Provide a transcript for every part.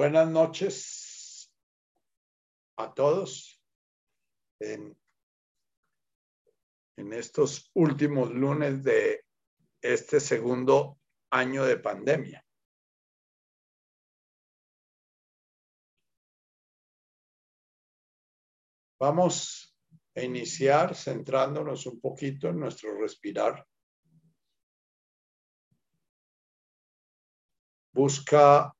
Buenas noches a todos en, en, estos últimos lunes de este segundo año de pandemia. Vamos a iniciar centrándonos un poquito en nuestro respirar. Busca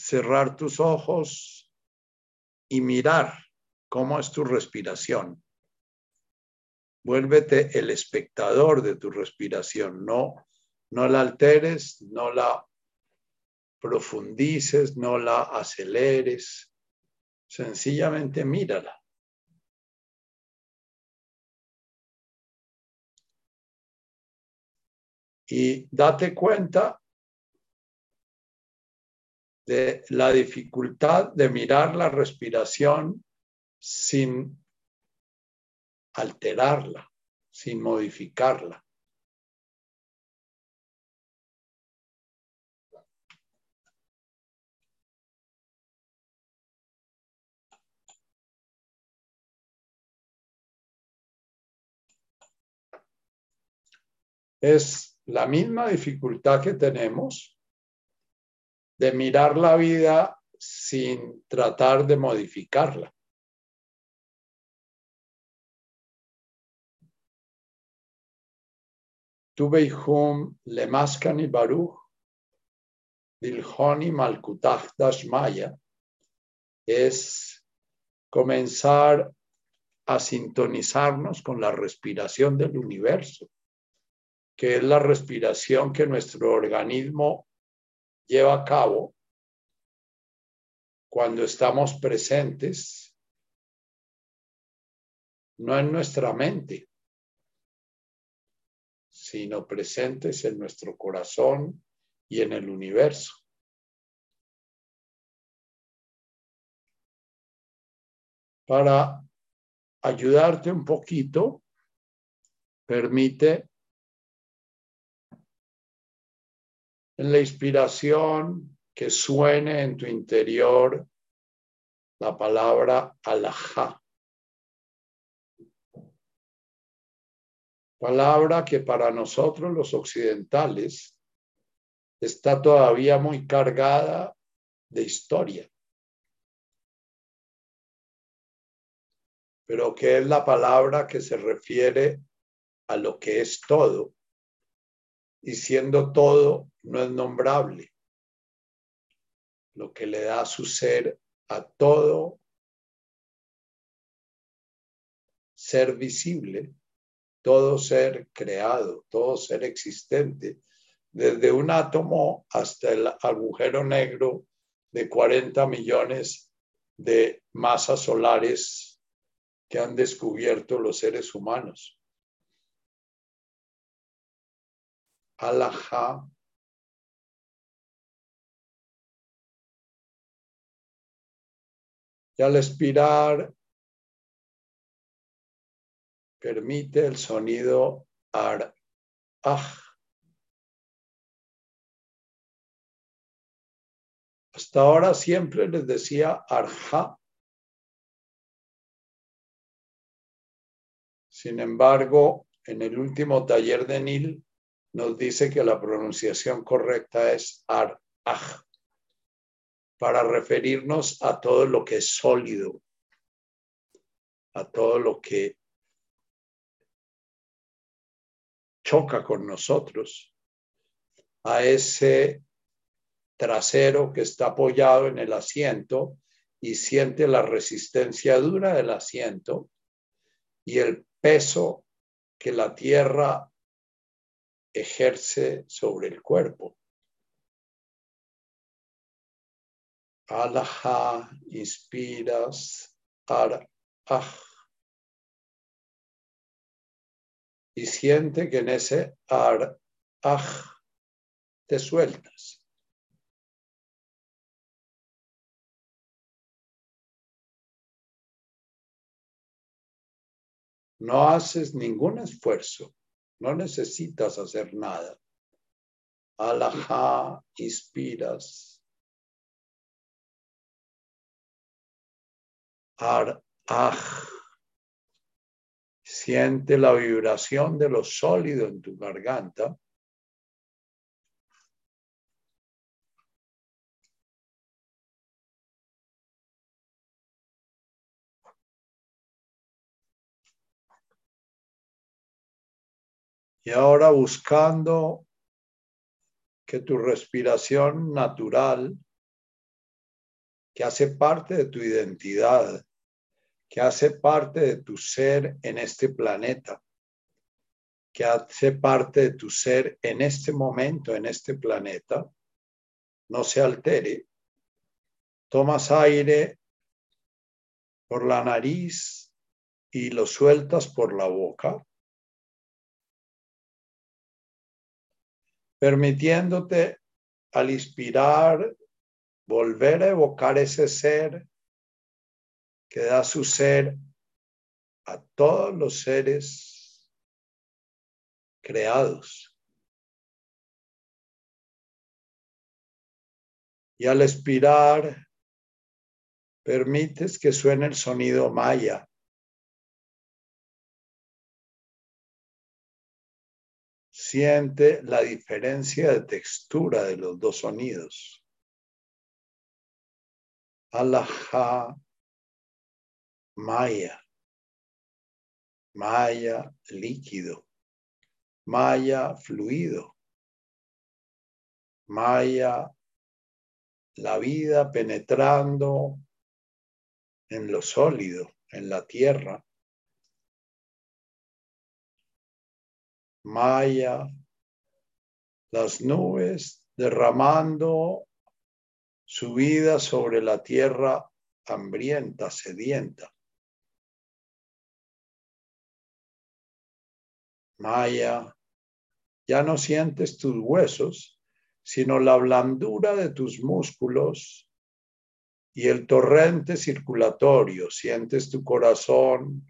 cerrar tus ojos y mirar cómo es tu respiración. Vuélvete el espectador de tu respiración, no, no la alteres, no la profundices, no la aceleres, sencillamente mírala. Y date cuenta de la dificultad de mirar la respiración sin alterarla, sin modificarla. Es la misma dificultad que tenemos de mirar la vida sin tratar de modificarla. Tubeihum Lemaskani Baruch Dilhoni Malkutach Dashmaya es comenzar a sintonizarnos con la respiración del universo, que es la respiración que nuestro organismo lleva a cabo cuando estamos presentes, no en nuestra mente, sino presentes en nuestro corazón y en el universo. Para ayudarte un poquito, permite en la inspiración que suene en tu interior la palabra alajá. Palabra que para nosotros los occidentales está todavía muy cargada de historia. Pero que es la palabra que se refiere a lo que es todo y siendo todo no es nombrable. Lo que le da su ser a todo ser visible, todo ser creado, todo ser existente, desde un átomo hasta el agujero negro de 40 millones de masas solares que han descubierto los seres humanos. Alajá y al expirar permite el sonido ar Hasta ahora siempre les decía arja. Sin embargo, en el último taller de Nil nos dice que la pronunciación correcta es ar, aj, para referirnos a todo lo que es sólido, a todo lo que choca con nosotros, a ese trasero que está apoyado en el asiento y siente la resistencia dura del asiento y el peso que la tierra ejerce sobre el cuerpo. Alaha, inspiras, ar, Y siente que en ese ar, te sueltas. No haces ningún esfuerzo no necesitas hacer nada. Alajá, inspiras. Ar, aj. Siente la vibración de lo sólido en tu garganta Y ahora buscando que tu respiración natural, que hace parte de tu identidad, que hace parte de tu ser en este planeta, que hace parte de tu ser en este momento, en este planeta, no se altere. Tomas aire por la nariz y lo sueltas por la boca, permitiéndote al inspirar volver a evocar ese ser que da su ser a todos los seres creados. Y al expirar, permites que suene el sonido maya. Siente la diferencia de textura de los dos sonidos. Alaha Maya. Maya líquido. Maya fluido. Maya la vida penetrando en lo sólido, en la tierra. Maya, las nubes derramando su vida sobre la tierra hambrienta, sedienta. Maya, ya no sientes tus huesos, sino la blandura de tus músculos y el torrente circulatorio. Sientes tu corazón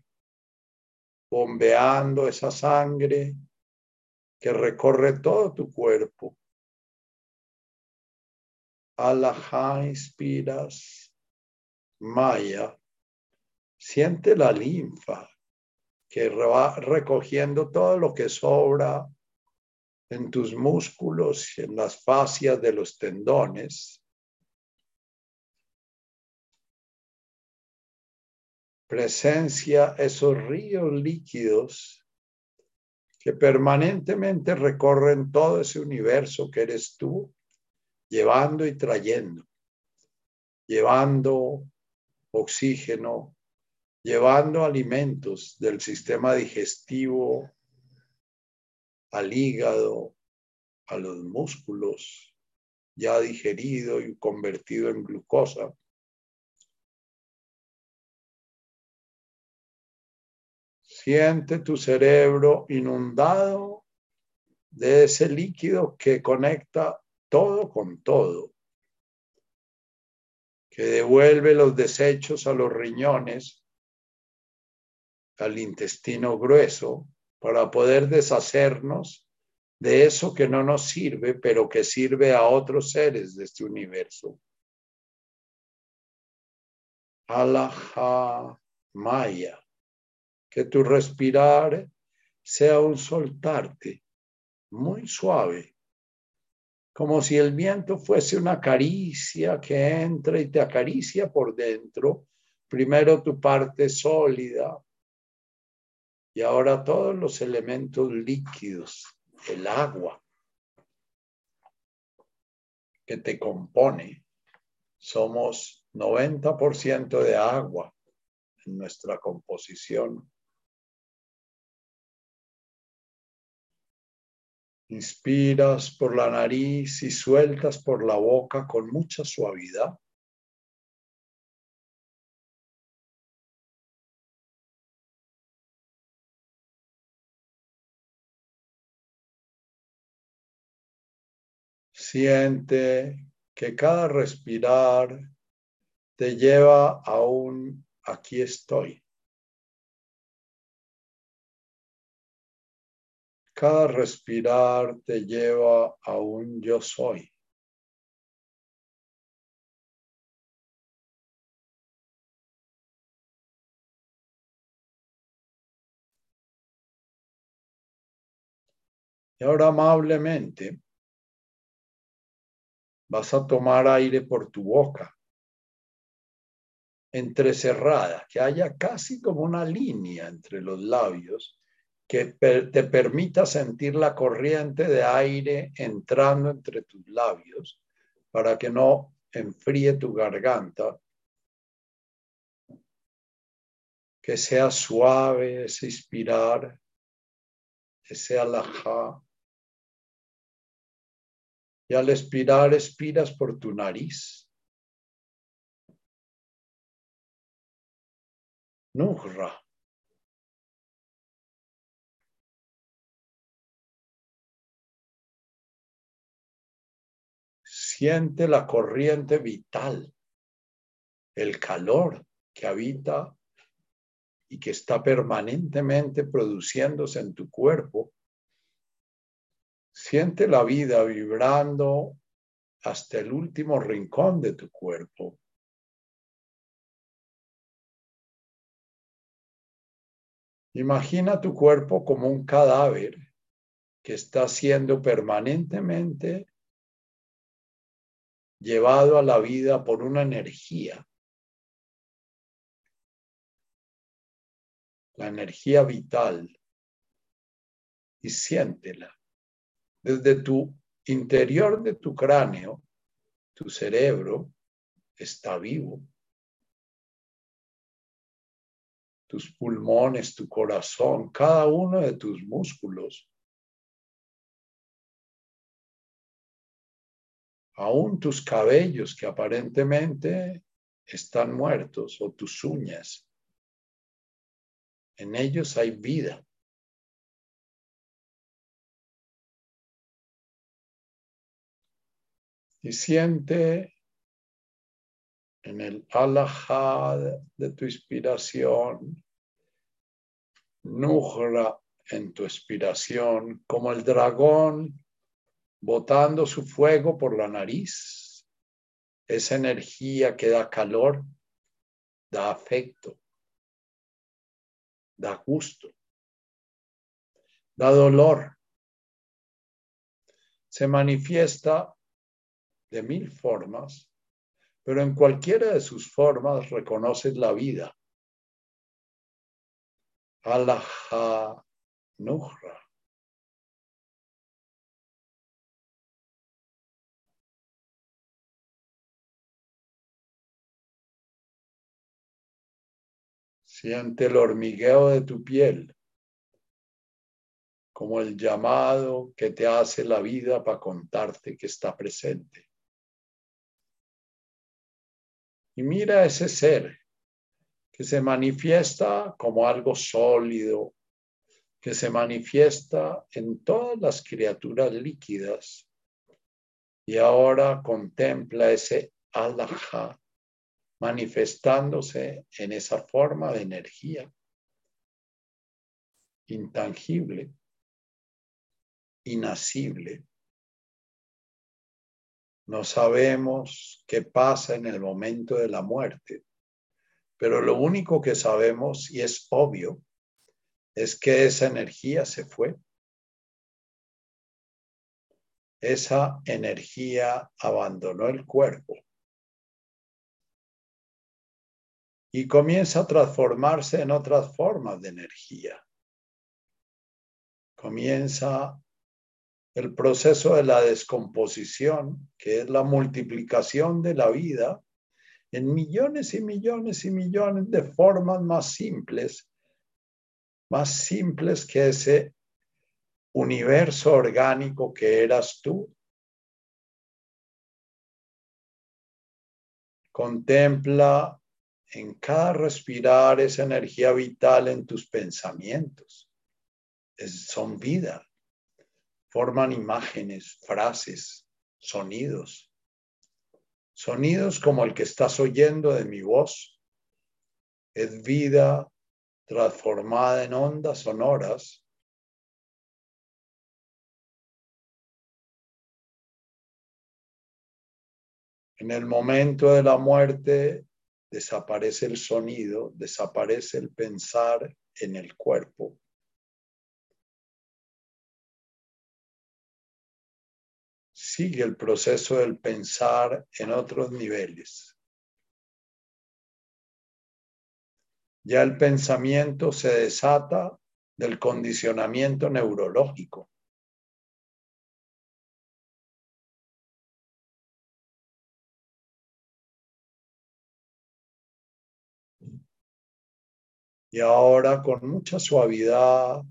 bombeando esa sangre que recorre todo tu cuerpo. Alaha inspiras, Maya, siente la linfa que va recogiendo todo lo que sobra en tus músculos en las fascias de los tendones. Presencia esos ríos líquidos que permanentemente recorren todo ese universo que eres tú, llevando y trayendo, llevando oxígeno, llevando alimentos del sistema digestivo al hígado, a los músculos, ya digerido y convertido en glucosa. Siente tu cerebro inundado de ese líquido que conecta todo con todo, que devuelve los desechos a los riñones al intestino grueso para poder deshacernos de eso que no nos sirve, pero que sirve a otros seres de este universo. Alaha Maya, que tu respirar sea un soltarte muy suave, como si el viento fuese una caricia que entra y te acaricia por dentro, primero tu parte sólida, y ahora todos los elementos líquidos, el agua que te compone, somos 90% de agua en nuestra composición. Inspiras por la nariz y sueltas por la boca con mucha suavidad. Siente que cada respirar te lleva a un aquí estoy. Cada respirar te lleva a un yo soy. Y ahora amablemente vas a tomar aire por tu boca, entrecerrada, que haya casi como una línea entre los labios que te permita sentir la corriente de aire entrando entre tus labios para que no enfríe tu garganta, que sea suave ese inspirar, ese alajá. Y al expirar, expiras por tu nariz. Nuhra. Siente la corriente vital, el calor que habita y que está permanentemente produciéndose en tu cuerpo. Siente la vida vibrando hasta el último rincón de tu cuerpo. Imagina tu cuerpo como un cadáver que está siendo permanentemente llevado a la vida por una energía. La energía vital. Y siéntela. Desde tu interior de tu cráneo, tu cerebro está vivo. Tus pulmones, tu corazón, cada uno de tus músculos aún tus cabellos que aparentemente están muertos o tus uñas, en ellos hay vida. Y siente en el alajad de tu inspiración, nujra en tu expiración, como el dragón botando su fuego por la nariz. Esa energía que da calor, da afecto, da gusto, da dolor. Se manifiesta de mil formas, pero en cualquiera de sus formas reconoces la vida. Alaha Nuhra. Siente el hormigueo de tu piel, como el llamado que te hace la vida para contarte que está presente. Y mira ese ser que se manifiesta como algo sólido, que se manifiesta en todas las criaturas líquidas. Y ahora contempla ese alajá manifestándose en esa forma de energía intangible, inasible. No sabemos qué pasa en el momento de la muerte, pero lo único que sabemos, y es obvio, es que esa energía se fue. Esa energía abandonó el cuerpo y comienza a transformarse en otras formas de energía. Comienza el proceso de la descomposición, que es la multiplicación de la vida en millones y millones y millones de formas más simples, más simples que ese universo orgánico que eras tú. Contempla en cada respirar esa energía vital en tus pensamientos. son vida. Forman imágenes, frases, sonidos. Sonidos como el que estás oyendo de mi voz. Es vida transformada en ondas sonoras. En el momento de la muerte desaparece el sonido, desaparece el pensar en el cuerpo. sigue el proceso del pensar en otros niveles. Ya el pensamiento se desata del condicionamiento neurológico. Y ahora con mucha suavidad,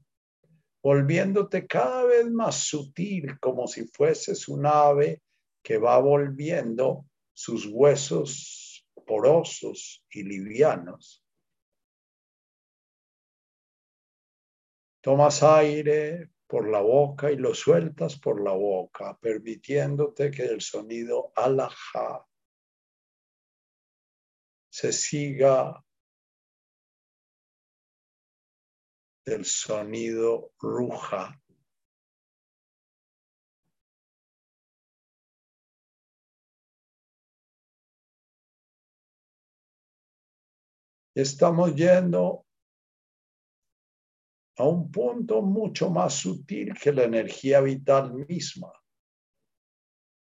volviéndote cada vez más sutil, como si fueses un ave que va volviendo sus huesos porosos y livianos. Tomas aire por la boca y lo sueltas por la boca, permitiéndote que el sonido alaja se siga del sonido ruja. Estamos yendo a un punto mucho más sutil que la energía vital misma,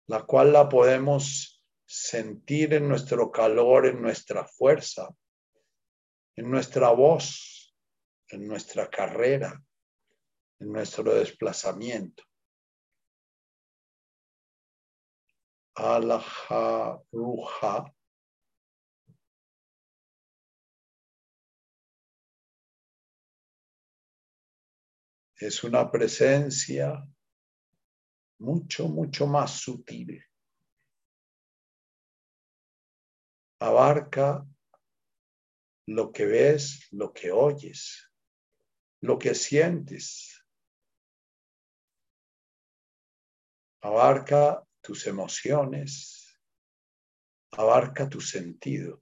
la cual la podemos sentir en nuestro calor, en nuestra fuerza, en nuestra voz en nuestra carrera, en nuestro desplazamiento. Alaha Ruha. Es una presencia mucho, mucho más sutil. Abarca lo que ves, lo que oyes lo que sientes. Abarca tus emociones, abarca tu sentido.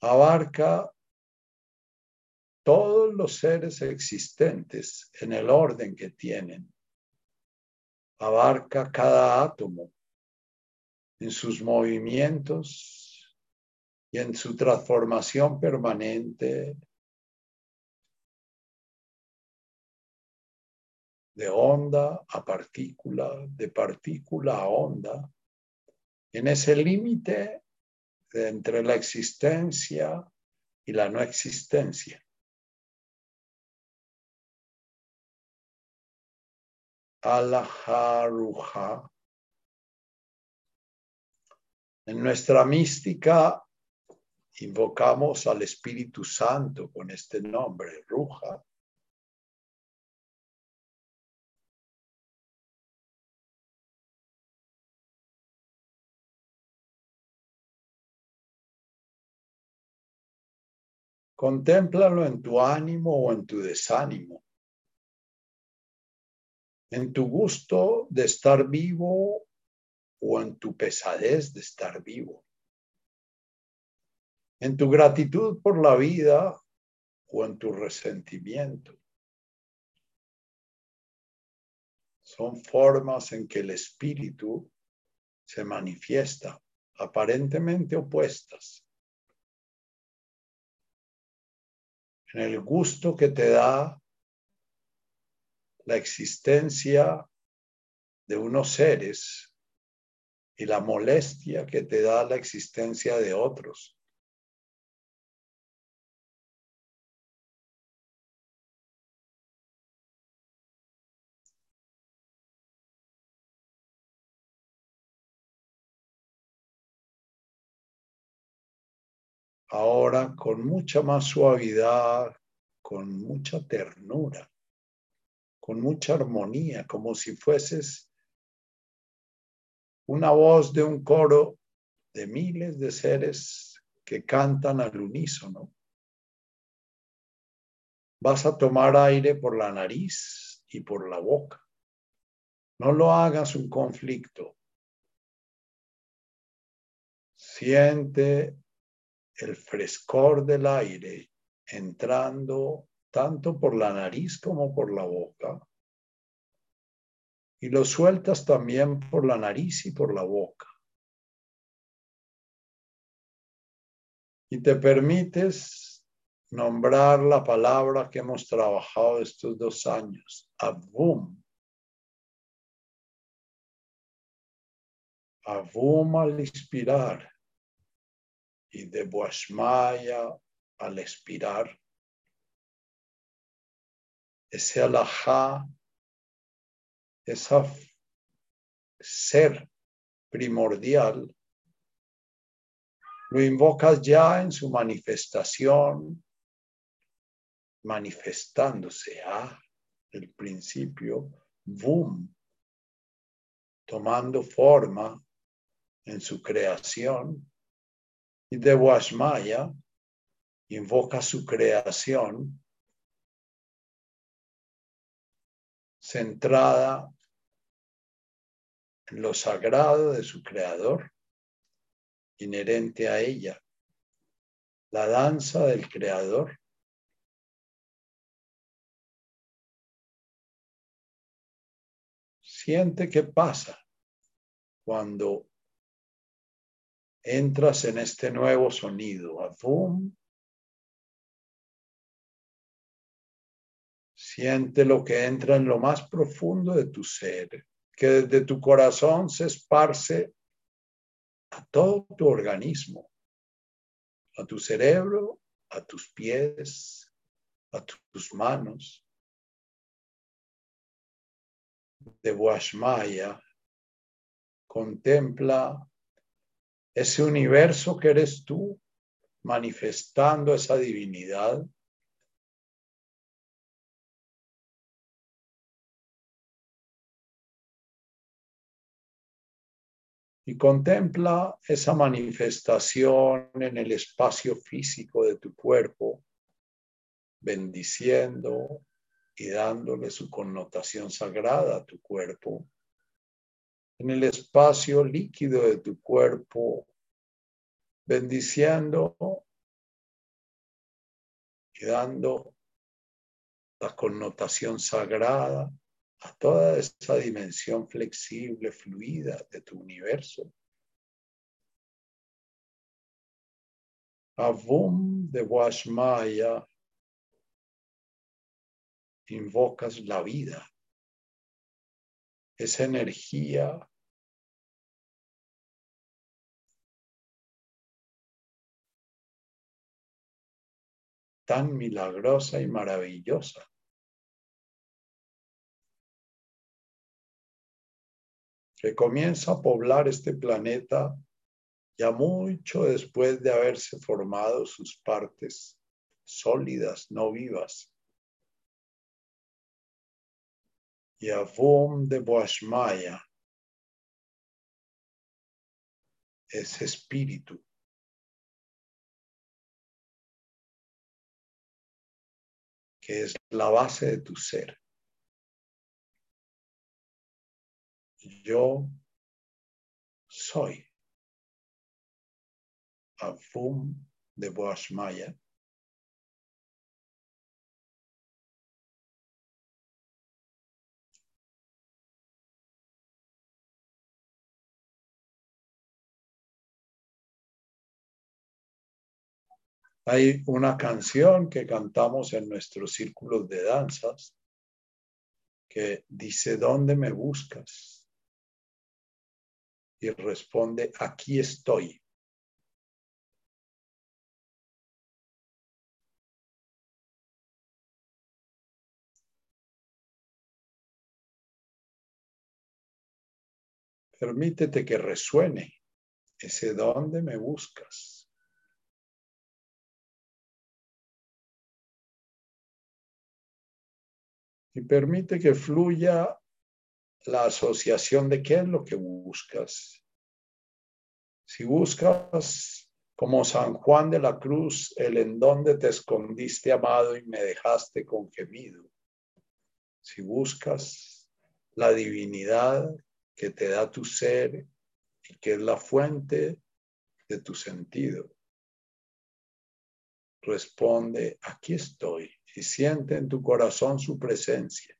Abarca todos los seres existentes en el orden que tienen. Abarca cada átomo, en sus movimientos y en su transformación permanente de onda a partícula, de partícula a onda, en ese límite entre la existencia y la no existencia. Alaharuha en nuestra mística invocamos al Espíritu Santo con este nombre, Ruja. Contémplalo en tu ánimo o en tu desánimo, en tu gusto de estar vivo o en tu pesadez de estar vivo, en tu gratitud por la vida o en tu resentimiento. Son formas en que el espíritu se manifiesta, aparentemente opuestas. En el gusto que te da la existencia de unos seres y la molestia que te da la existencia de otros. Ahora con mucha más suavidad, con mucha ternura, con mucha armonía, como si fueses una voz de un coro de miles de seres que cantan al unísono. Vas a tomar aire por la nariz y por la boca. No lo hagas un conflicto. Siente el frescor del aire entrando tanto por la nariz como por la boca y lo sueltas también por la nariz y por la boca. Y te permites nombrar la palabra que hemos trabajado estos dos años, Avum. Avum al inspirar y de Boashmaya al expirar. Ese alajá, ese ser primordial, lo invocas ya en su manifestación manifestándose a el principio, boom, tomando forma en su creación. Y de Washmaya invoca su creación centrada en lo sagrado de su creador, inherente a ella, la danza del creador Siente qué pasa cuando entras en este nuevo sonido. Avum. Siente lo que entra en lo más profundo de tu ser, que desde tu corazón se esparce a todo tu organismo, a tu cerebro, a tus pies, a tus manos, de Washmaya contempla ese universo que eres tú, manifestando esa divinidad. Y contempla esa manifestación en el espacio físico de tu cuerpo, bendiciendo, y dándole su connotación sagrada a tu cuerpo. En el espacio líquido de tu cuerpo, bendiciendo y dando la connotación sagrada a toda esa dimensión flexible, fluida de tu universo. Avum de Washmaya invocas la vida, esa energía tan milagrosa y maravillosa. Que comienza a poblar este planeta ya mucho después de haberse formado sus partes sólidas, no vivas. y Avum de Boashmaya, ese espíritu que es la base de tu ser. Yo soy Avum de Boashmaya Hay una canción que cantamos en nuestros círculos de danzas que dice, ¿dónde me buscas? Y responde, aquí estoy. Permítete que resuene ese dónde me buscas. y permite que fluya la asociación de qué es lo que buscas. Si buscas como San Juan de la Cruz, el en donde te escondiste, amado, y me dejaste con gemido. Si buscas la divinidad que te da tu ser y que es la fuente de tu sentido, responde, aquí estoy y siente en tu corazón su presencia.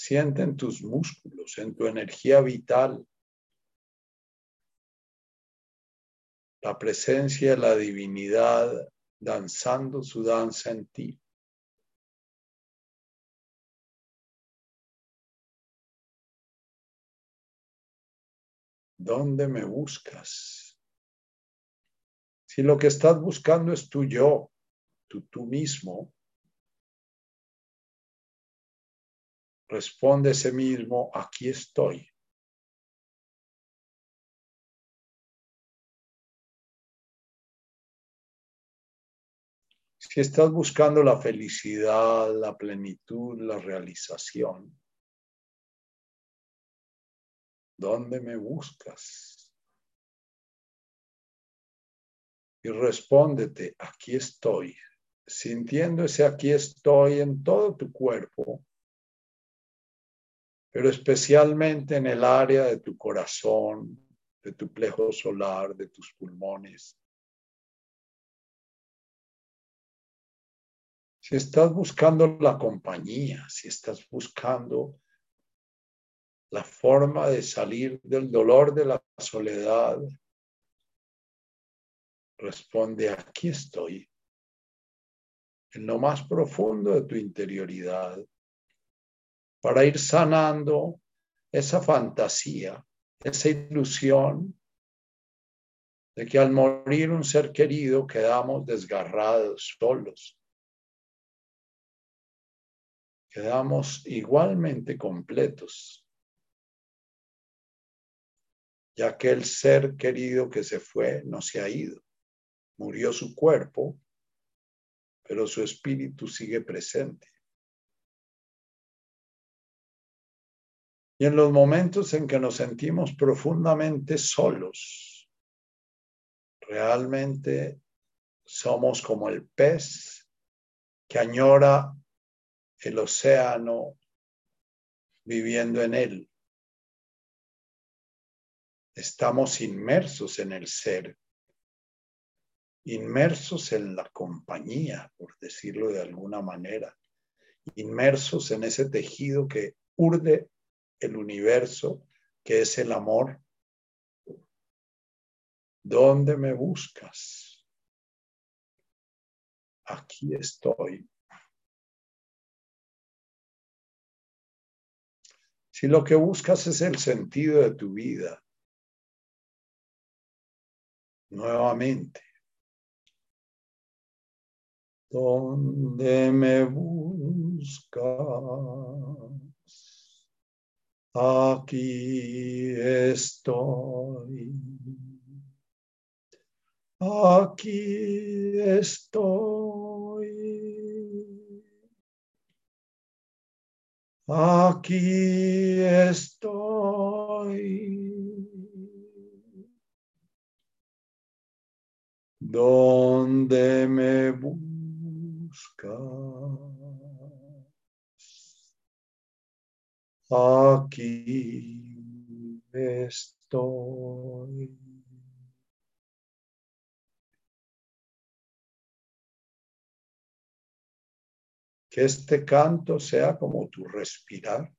Siente en tus músculos, en tu energía vital, la presencia de la divinidad danzando su danza en ti. ¿Dónde me buscas? Si lo que estás buscando es tu yo, tu tú mismo, responde ese mismo, aquí estoy. Si estás buscando la felicidad, la plenitud, la realización, ¿Dónde me buscas? Y respóndete, aquí estoy, sintiendo ese aquí estoy en todo tu cuerpo, pero especialmente en el área de tu corazón, de tu plejo solar, de tus pulmones. Si estás buscando la compañía, si estás buscando la forma de salir del dolor de la soledad, responde, aquí estoy, en lo más profundo de tu interioridad, para ir sanando esa fantasía, esa ilusión de que al morir un ser querido quedamos desgarrados, solos. Quedamos igualmente completos ya que el ser querido que se fue no se ha ido. Murió su cuerpo, pero su espíritu sigue presente. Y en los momentos en que nos sentimos profundamente solos, realmente somos como el pez que añora el océano viviendo en él. Estamos inmersos en el ser, inmersos en la compañía, por decirlo de alguna manera, inmersos en ese tejido que urde el universo, que es el amor. ¿Dónde me buscas? Aquí estoy. Si lo que buscas es el sentido de tu vida, nuevamente. ¿Dónde me buscas? Aquí estoy. Aquí estoy. Aquí estoy. ¿Dónde me buscas? Aquí estoy. Que este canto sea como tu respirar.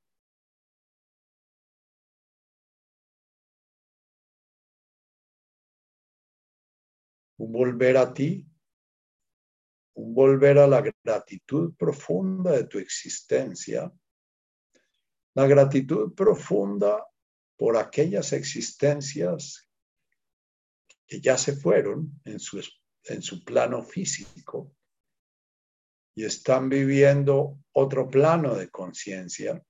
un volver a ti, un volver a la gratitud profunda de tu existencia, la gratitud profunda por aquellas existencias que ya se fueron en su, en su plano físico y están viviendo otro plano de conciencia.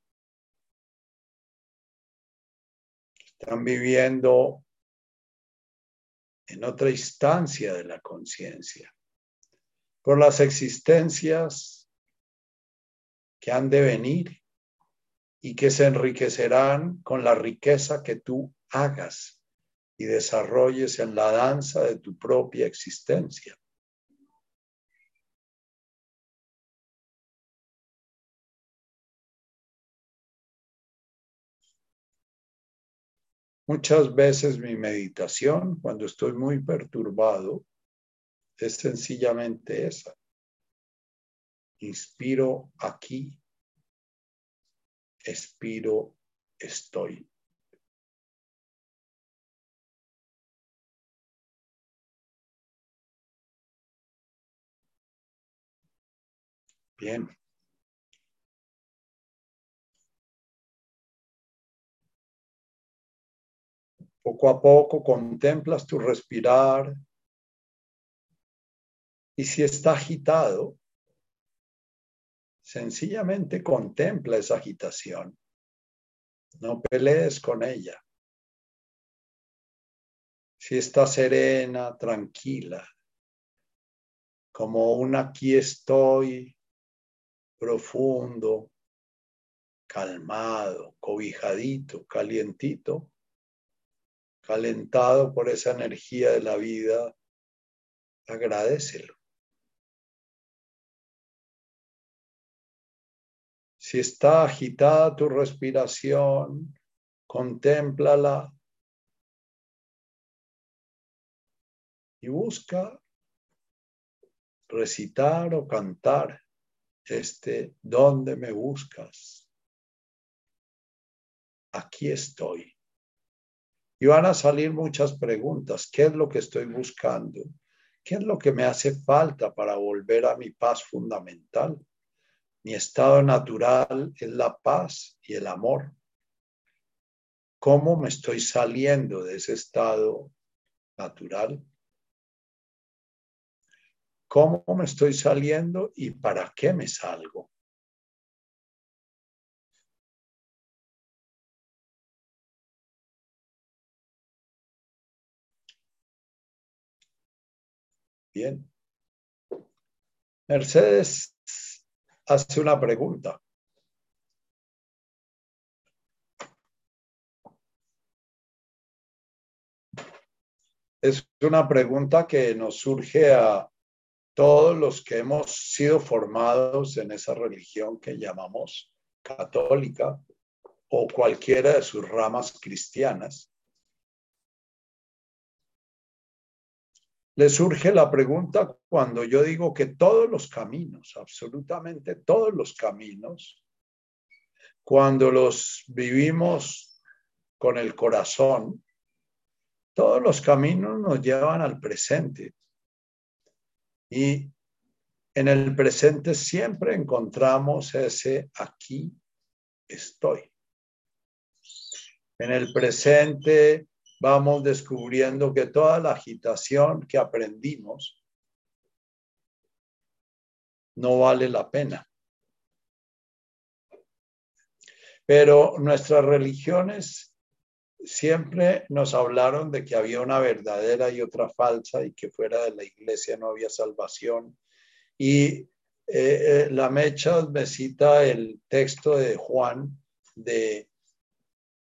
Están viviendo en otra instancia de la conciencia, por las existencias que han de venir y que se enriquecerán con la riqueza que tú hagas y desarrolles en la danza de tu propia existencia. Muchas veces mi meditación, cuando estoy muy perturbado, es sencillamente esa. Inspiro aquí, expiro, estoy. Bien. Poco a poco contemplas tu respirar y si está agitado, sencillamente contempla esa agitación. No pelees con ella. Si está serena, tranquila, como un aquí estoy, profundo, calmado, cobijadito, calientito, calentado por esa energía de la vida, agradecelo. Si está agitada tu respiración, contémplala y busca recitar o cantar este ¿dónde me buscas? Aquí estoy. Y van a salir muchas preguntas. ¿Qué es lo que estoy buscando? ¿Qué es lo que me hace falta para volver a mi paz fundamental? Mi estado natural es la paz y el amor. ¿Cómo me estoy saliendo de ese estado natural? ¿Cómo me estoy saliendo y para qué me salgo? Bien. Mercedes hace una pregunta. Es una pregunta que nos surge a todos los que hemos sido formados en esa religión que llamamos católica o cualquiera de sus ramas cristianas. Le surge la pregunta cuando yo digo que todos los caminos, absolutamente todos los caminos, cuando los vivimos con el corazón, todos los caminos nos llevan al presente. Y en el presente siempre encontramos ese aquí estoy. En el presente vamos descubriendo que toda la agitación que aprendimos no vale la pena. Pero nuestras religiones siempre nos hablaron de que había una verdadera y otra falsa y que fuera de la iglesia no había salvación. Y eh, eh, la Mecha me cita el texto de Juan de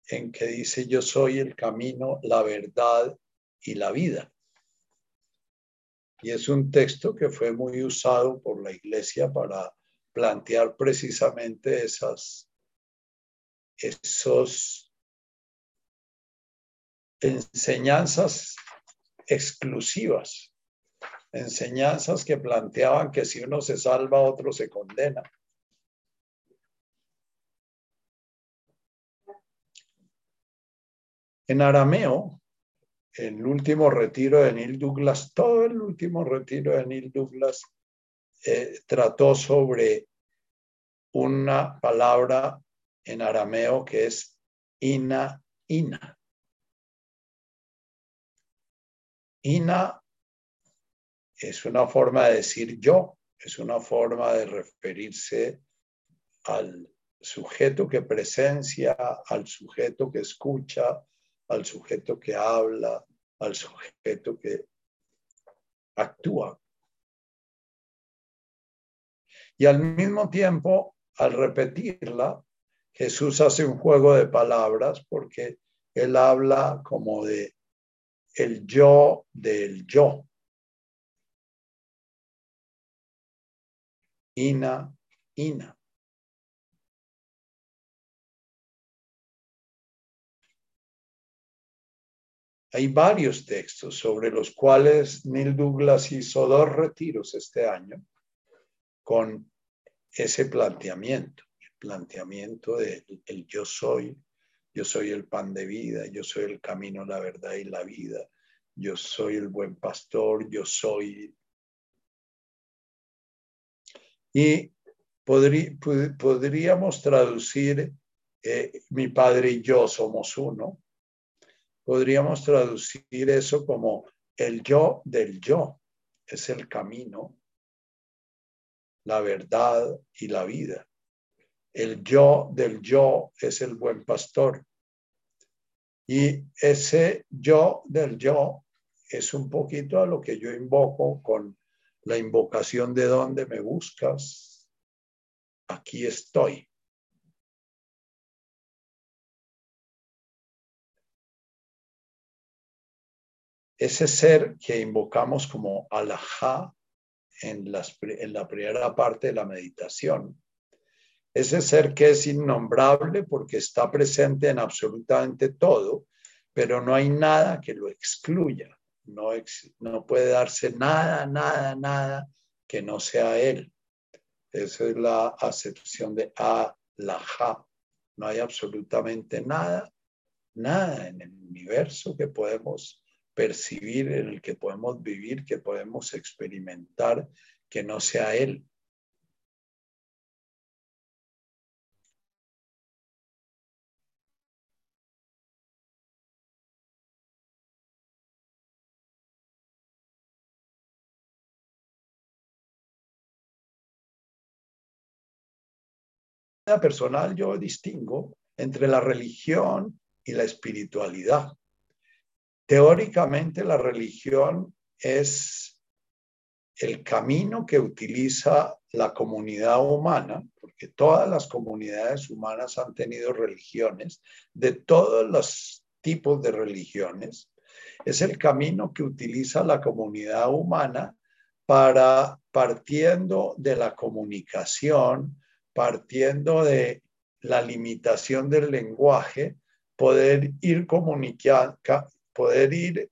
en que dice yo soy el camino, la verdad y la vida. Y es un texto que fue muy usado por la iglesia para plantear precisamente esas, enseñanzas exclusivas, enseñanzas que planteaban que si uno se salva, otro se condena. En arameo, el último retiro de Neil Douglas, todo el último retiro de Neil Douglas eh, trató sobre una palabra en arameo que es ina, ina. Ina es una forma de decir yo, es una forma de referirse al sujeto que presencia, al sujeto que escucha, al sujeto que habla, al sujeto que actúa. Y al mismo tiempo, al repetirla, Jesús hace un juego de palabras porque él habla como de el yo del yo. Ina, ina. Hay varios textos sobre los cuales Neil Douglas hizo dos retiros este año con ese planteamiento, el planteamiento del yo soy, yo soy el pan de vida, yo soy el camino, la verdad y la vida, yo soy el buen pastor, yo soy... Y podríamos traducir eh, mi padre y yo somos uno. Podríamos traducir eso como el yo del yo es el camino, la verdad y la vida. El yo del yo es el buen pastor. Y ese yo del yo es un poquito a lo que yo invoco con la invocación de donde me buscas. Aquí estoy. Ese ser que invocamos como alajá en, en la primera parte de la meditación, ese ser que es innombrable porque está presente en absolutamente todo, pero no hay nada que lo excluya. No, no puede darse nada, nada, nada que no sea él. Esa es la acepción de alajá. No hay absolutamente nada, nada en el universo que podemos percibir, en el que podemos vivir, que podemos experimentar, que no sea Él. personal yo distingo entre la religión y la espiritualidad. Teóricamente la religión es el camino que utiliza la comunidad humana, porque todas las comunidades humanas han tenido religiones, de todos los tipos de religiones, es el camino que utiliza la comunidad humana para, partiendo de la comunicación, partiendo de la limitación del lenguaje, poder ir comunicando, poder ir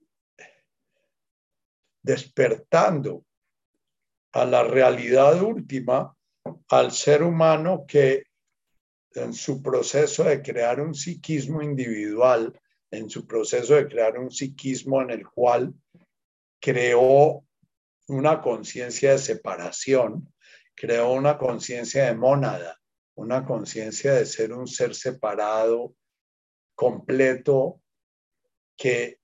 despertando a la realidad última al ser humano que en su proceso de crear un psiquismo individual, en su proceso de crear un psiquismo en el cual creó una conciencia de separación, creó una conciencia de mónada, una conciencia de ser un ser separado, completo, que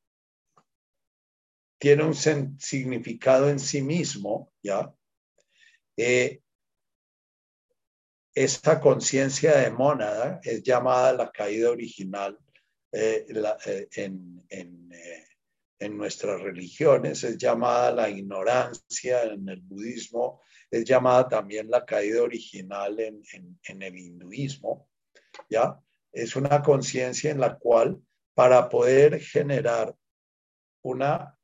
tiene un significado en sí mismo, ¿ya? Eh, esta conciencia de mónada es llamada la caída original eh, eh, en, nuestras religiones, es llamada la ignorancia en el budismo, es llamada también la caída original en, en el hinduismo, ¿ya? Es una conciencia en la cual para poder generar una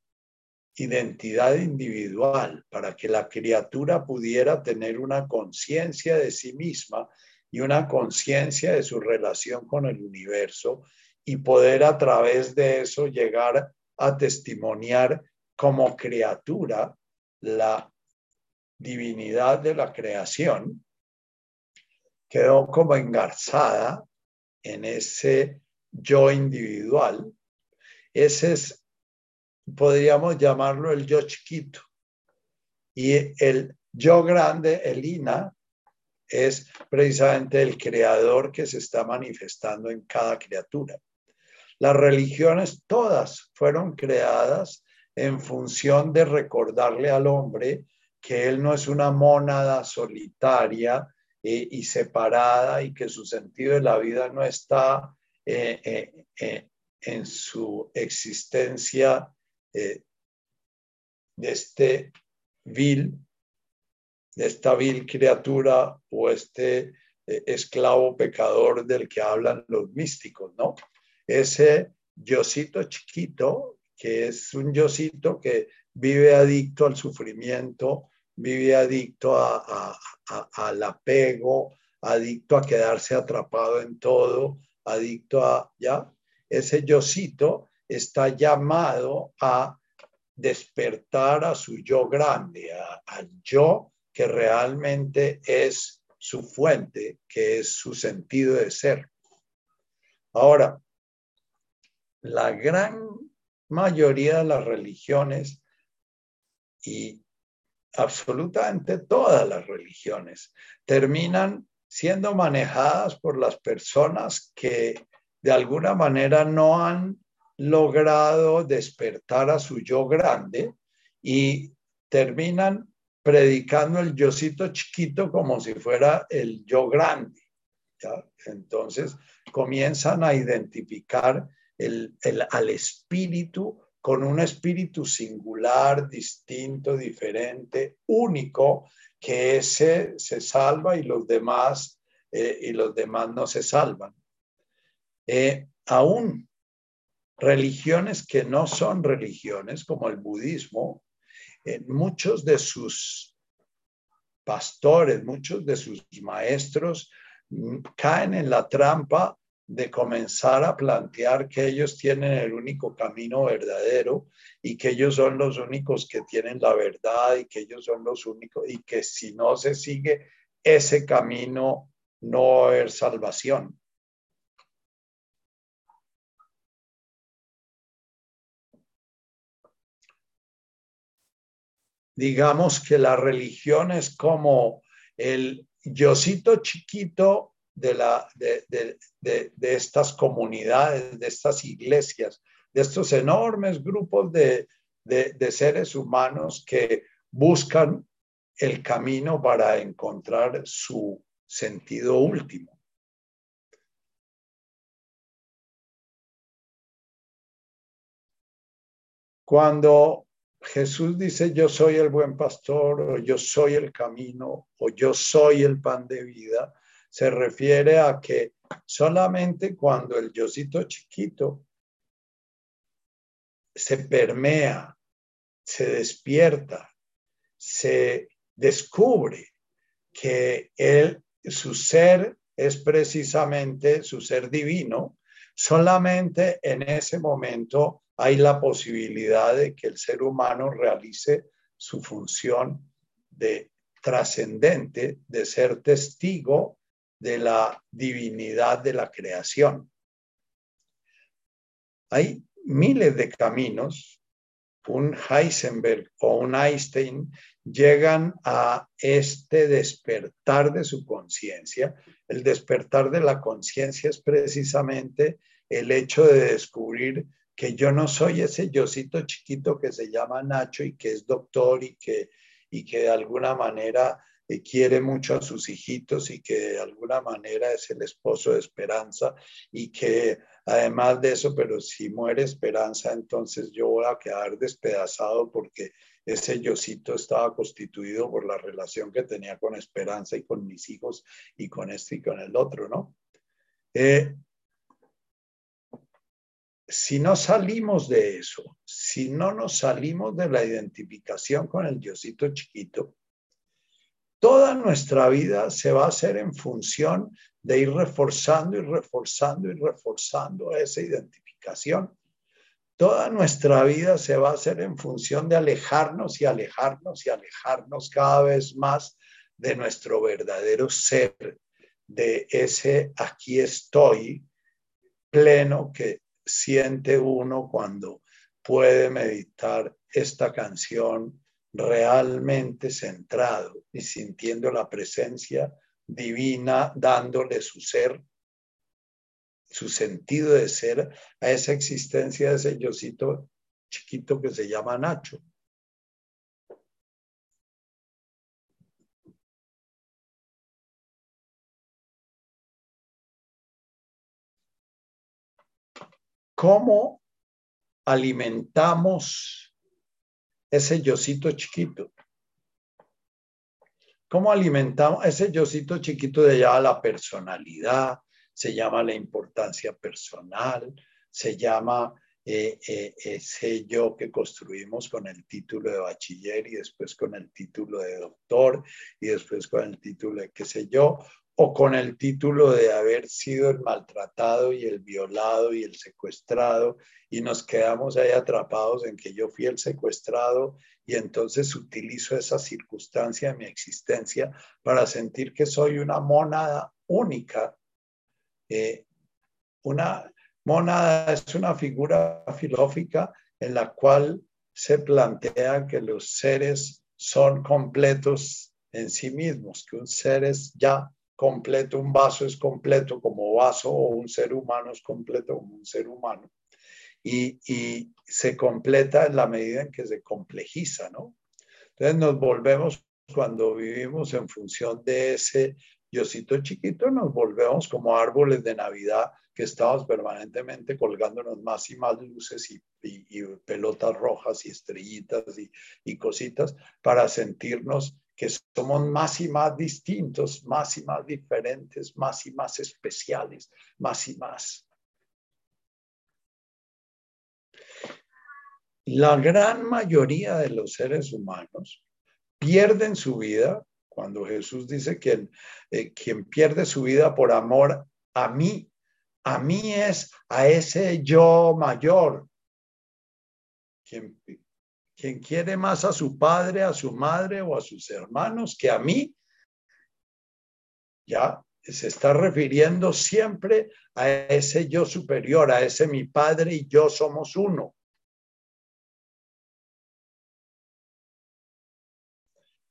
identidad individual, para que la criatura pudiera tener una conciencia de sí misma y una conciencia de su relación con el universo y poder a través de eso llegar a testimoniar como criatura la divinidad de la creación, quedó como engarzada en ese yo individual. Ese es, podríamos llamarlo el yo chiquito. Y el yo grande, el INA, es precisamente el creador que se está manifestando en cada criatura. Las religiones todas fueron creadas en función de recordarle al hombre que él no es una mónada solitaria eh, y separada y que su sentido de la vida no está eh, eh, en su existencia de este vil, de esta vil criatura o este esclavo pecador del que hablan los místicos, ¿no? Ese yosito chiquito, que es un yosito que vive adicto al sufrimiento, vive adicto al apego, adicto a quedarse atrapado en todo, adicto a, ¿ya? Ese yocito está llamado a despertar a su yo grande, al yo que realmente es su fuente, que es su sentido de ser. Ahora, la gran mayoría de las religiones y absolutamente todas las religiones terminan siendo manejadas por las personas que de alguna manera no han logrado despertar a su yo grande y terminan predicando el yocito chiquito como si fuera el yo grande. Entonces comienzan a identificar el, al espíritu con un espíritu singular, distinto, diferente, único, que ese se salva y los demás, eh, y los demás no se salvan. Eh, aún religiones que no son religiones, como el budismo, eh, muchos de sus pastores, muchos de sus maestros mm, caen en la trampa de comenzar a plantear que ellos tienen el único camino verdadero y que ellos son los únicos que tienen la verdad y que ellos son los únicos y que si no se sigue ese camino no va a haber salvación. Digamos que la religión es como el yocito chiquito de, la, de, estas comunidades, de estas iglesias, de estos enormes grupos de, seres humanos que buscan el camino para encontrar su sentido último. Cuando Jesús dice yo soy el buen pastor o yo soy el camino o yo soy el pan de vida, se refiere a que solamente cuando el yocito chiquito se permea, se despierta, se descubre que él, su ser es precisamente su ser divino, solamente en ese momento hay la posibilidad de que el ser humano realice su función de trascendente, de ser testigo de la divinidad de la creación. Hay miles de caminos. Un Heisenberg o un Einstein llegan a este despertar de su conciencia. El despertar de la conciencia es precisamente el hecho de descubrir que yo no soy ese yocito chiquito que se llama Nacho y que es doctor y que, y que de alguna manera que quiere mucho a sus hijitos y que de alguna manera es el esposo de Esperanza y que además de eso, pero si muere Esperanza, entonces yo voy a quedar despedazado porque ese yocito estaba constituido por la relación que tenía con Esperanza y con mis hijos y con este y con el otro, ¿no? Eh, si no salimos de eso, si no nos salimos de la identificación con el yocito chiquito, Toda nuestra vida se va a hacer en función de ir reforzando y reforzando y reforzando esa identificación. Toda nuestra vida se va a hacer en función de alejarnos y alejarnos y alejarnos cada vez más de nuestro verdadero ser, de ese aquí estoy pleno que siente uno cuando puede meditar esta canción realmente centrado y sintiendo la presencia divina, dándole su ser, su sentido de ser a esa existencia de ese yocito chiquito que se llama Nacho. ¿Cómo alimentamos ese yocito chiquito. ¿Cómo alimentamos ese yocito chiquito de allá la personalidad? Se llama la importancia personal, se llama eh, eh, ese yo que construimos con el título de bachiller y después con el título de doctor y después con el título de qué sé yo, o con el título de haber sido el maltratado y el violado y el secuestrado y nos quedamos ahí atrapados en que yo fui el secuestrado y entonces utilizo esa circunstancia de mi existencia para sentir que soy una mónada única. Eh, una mónada es una figura filosófica en la cual se plantea que los seres son completos en sí mismos, que un ser es ya completo, un vaso es completo como vaso o un ser humano es completo como un ser humano. Y, y se completa en la medida en que se complejiza, ¿no? Entonces nos volvemos, cuando vivimos en función de ese Diosito chiquito, nos volvemos como árboles de Navidad que estamos permanentemente colgándonos más y más luces y, pelotas rojas y estrellitas y, cositas para sentirnos que somos más y más distintos, más y más diferentes, más y más especiales, más y más. La gran mayoría de los seres humanos pierden su vida cuando Jesús dice que eh, quien pierde su vida por amor a mí a mí es a ese yo mayor. Quien, quien quiere más a su padre, a su madre o a sus hermanos que a mí, ya se está refiriendo siempre a ese yo superior, a ese mi padre y yo somos uno.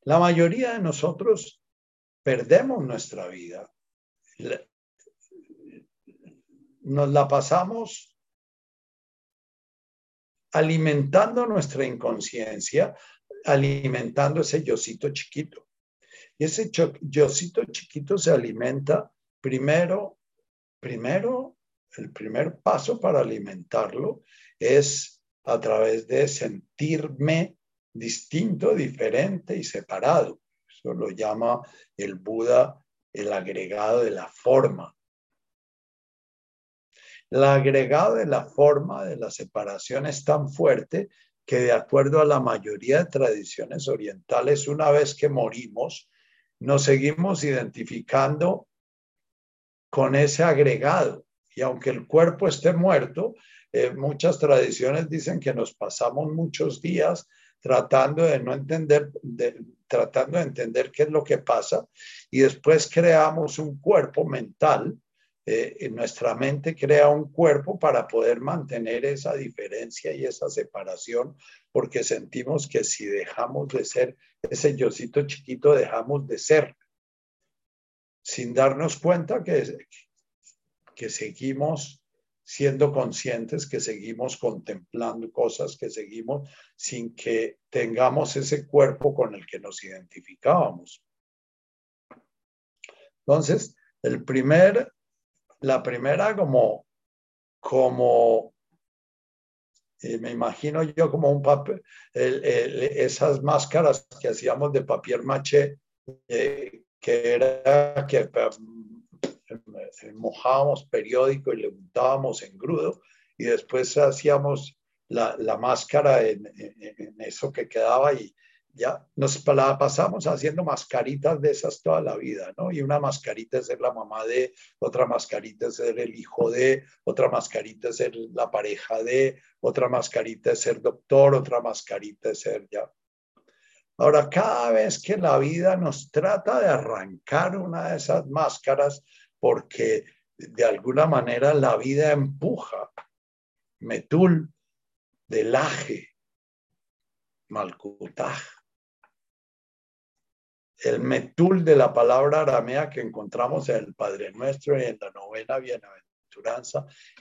La mayoría de nosotros perdemos nuestra vida nos la pasamos alimentando nuestra inconsciencia, alimentando ese yocito chiquito. Y ese yocito chiquito se alimenta primero, primero, el primer paso para alimentarlo es a través de sentirme distinto, diferente y separado. Eso lo llama el Buda el agregado de la forma. La agregado de la forma de la separación es tan fuerte que de acuerdo a la mayoría de tradiciones orientales, una vez que morimos, nos seguimos identificando con ese agregado. Y aunque el cuerpo esté muerto, eh, muchas tradiciones dicen que nos pasamos muchos días tratando de no entender, tratando de entender qué es lo que pasa y después creamos un cuerpo mental eh, nuestra mente crea un cuerpo para poder mantener esa diferencia y esa separación, porque sentimos que si dejamos de ser ese yocito chiquito, dejamos de ser, sin darnos cuenta que, que seguimos siendo conscientes, que seguimos contemplando cosas, que seguimos sin que tengamos ese cuerpo con el que nos identificábamos. Entonces, el primer la primera como, como eh, me imagino yo como un papel, esas máscaras que hacíamos de papel maché, eh, que era que eh, mojábamos periódico y le untábamos en grudo y después hacíamos la, máscara en, eso que quedaba y, ya nos pasamos haciendo mascaritas de esas toda la vida, ¿no? Y una mascarita es ser la mamá de, otra mascarita es ser el hijo de, otra mascarita es ser la pareja de, otra mascarita es ser doctor, otra mascarita es ser ya. Ahora, cada vez que la vida nos trata de arrancar una de esas máscaras, porque de alguna manera la vida empuja, metul, delaje, malcutaj, el metul de la palabra aramea que encontramos en el Padre Nuestro y en la novena bienaventuranza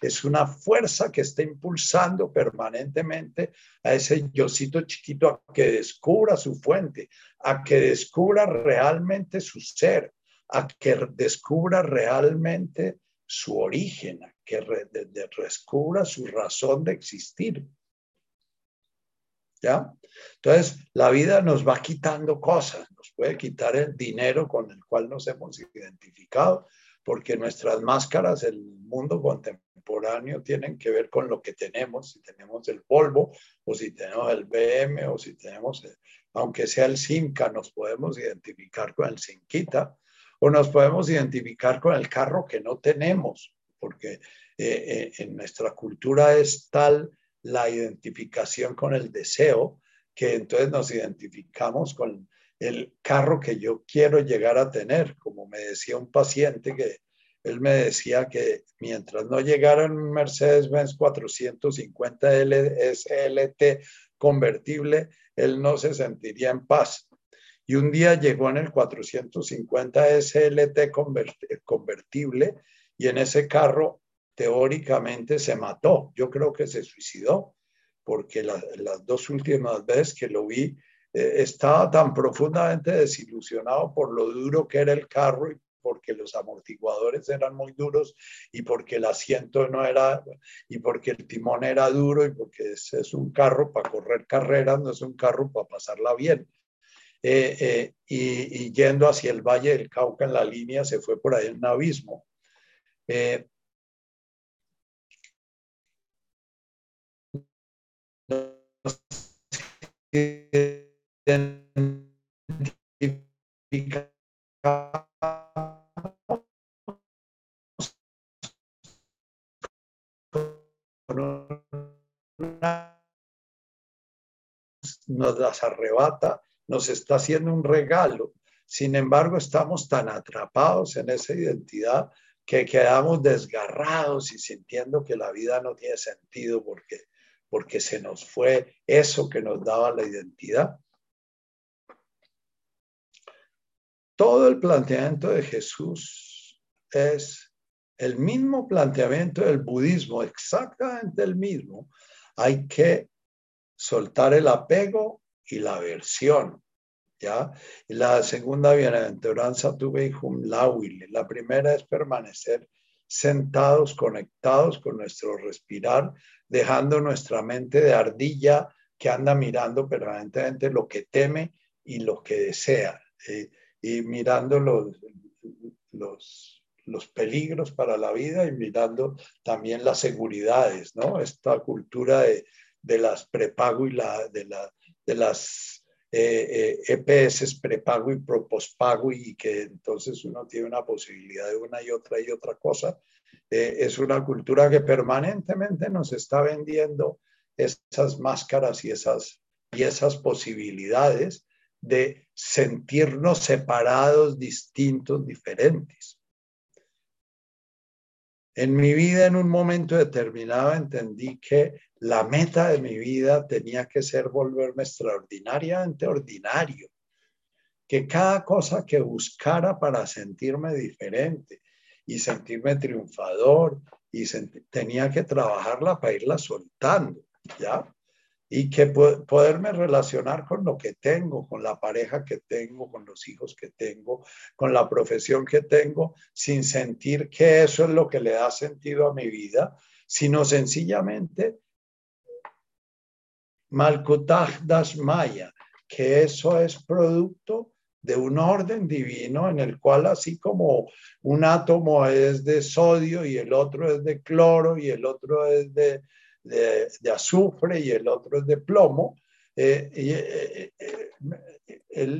es una fuerza que está impulsando permanentemente a ese yocito chiquito a que descubra su fuente, a que descubra realmente su ser, a que descubra realmente su origen, a que descubra su razón de existir. ¿Ya? Entonces, la vida nos va quitando cosas, nos puede quitar el dinero con el cual nos hemos identificado, porque nuestras máscaras, el mundo contemporáneo, tienen que ver con lo que tenemos, si tenemos el polvo, o si tenemos el BM, o si tenemos, aunque sea el Simca, nos podemos identificar con el Sinquita, o nos podemos identificar con el carro que no tenemos, porque eh, eh, en nuestra cultura es tal la identificación con el deseo que entonces nos identificamos con el carro que yo quiero llegar a tener. Como me decía un paciente que él me decía que mientras no llegara un Mercedes-Benz 450 SLT convertible, él no se sentiría en paz. Y un día llegó en el 450 SLT convertible y en ese carro teóricamente se mató. Yo creo que se suicidó porque las dos últimas veces que lo vi eh, estaba tan profundamente desilusionado por lo duro que era el carro y porque los amortiguadores eran muy duros y porque el asiento no era, y porque el timón era duro y porque es, es un carro para correr carreras, no es un carro para pasarla bien. Eh, eh, y, yendo hacia el Valle del Cauca en la línea se fue por ahí en un abismo. Eh, nos las arrebata, nos está haciendo un regalo. Sin embargo, estamos tan atrapados en esa identidad que quedamos desgarrados y sintiendo que la vida no tiene sentido porque, porque se nos fue eso que nos daba la identidad. Todo el planteamiento de Jesús es el mismo planteamiento del budismo, exactamente el mismo. Hay que soltar el apego y la aversión. ¿ya? la segunda bienaventuranza tuve un lauile. La primera es permanecer sentados, conectados con nuestro respirar, dejando nuestra mente de ardilla que anda mirando permanentemente lo que teme y lo que desea, eh, y mirando los, los, los, peligros para la vida y mirando también las seguridades, ¿no? Esta cultura de, de las prepago y la, de, la, de las eh, EPS eh, e prepago y pospago y que entonces uno tiene una posibilidad de una y otra y otra cosa. Eh, es una cultura que permanentemente nos está vendiendo esas máscaras y esas, y esas posibilidades de sentirnos separados, distintos, diferentes. En mi vida, en un momento determinado, entendí que la meta de mi vida tenía que ser volverme extraordinariamente ordinario, que cada cosa que buscara para sentirme diferente y sentirme triunfador, y tenía que trabajarla para irla soltando, ¿ya? Y que poderme relacionar con lo que tengo, con la pareja que tengo, con los hijos que tengo, con la profesión que tengo, sin sentir que eso es lo que le da sentido a mi vida, sino sencillamente Malkutaj Das Maya, que eso es producto de un orden divino en el cual así como un átomo es de sodio y el otro es de cloro y el otro es de de, azufre y el otro es de plomo. Eh, eh, eh,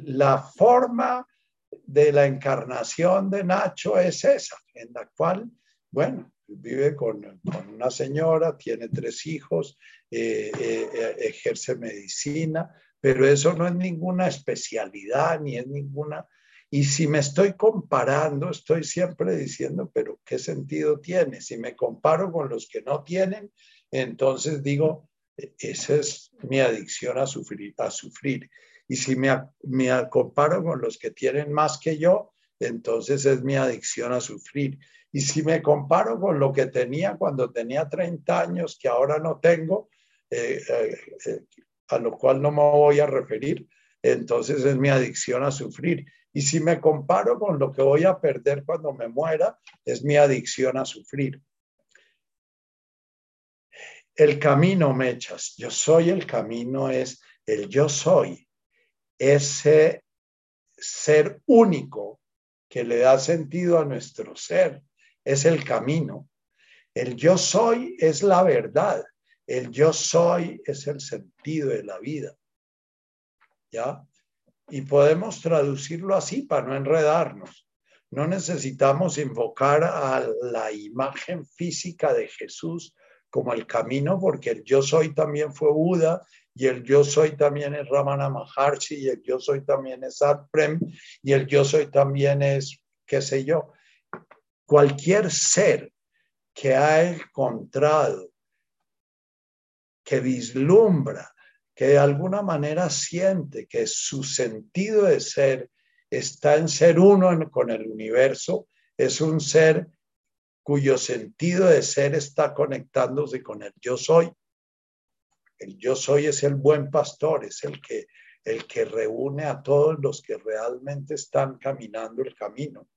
la forma de la encarnación de Nacho es esa, en la cual, bueno, vive con, una señora, tiene tres hijos, ejerce medicina, pero eso no es ninguna especialidad ni es ninguna... Y si me estoy comparando, estoy siempre diciendo, pero ¿qué sentido tiene? Si me comparo con los que no tienen, entonces digo, esa es mi adicción a sufrir. Y si me, me comparo con los que tienen más que yo, entonces es mi adicción a sufrir. Y si me comparo con lo que tenía cuando tenía 30 años, que ahora no tengo, eh, eh, eh, a lo cual no me voy a referir, entonces es mi adicción a sufrir. Y si me comparo con lo que voy a perder cuando me muera, es mi adicción a sufrir. El camino, mechas, yo soy el camino, es el yo soy, ese ser único que le da sentido a nuestro ser, es el camino. El yo soy es la verdad, el yo soy es el sentido de la vida. ¿Ya? Y podemos traducirlo así para no enredarnos. No necesitamos invocar a la imagen física de Jesús como el camino, porque el yo soy también fue Buda, y el yo soy también es Ramana Maharshi, y el yo soy también es Prem y el yo soy también es, qué sé yo, cualquier ser que ha encontrado, que vislumbra que de alguna manera siente que su sentido de ser está en ser uno con el universo, es un ser cuyo sentido de ser está conectándose con el yo soy. El yo soy es el buen pastor, es el que, el que reúne a todos los que realmente están caminando el camino.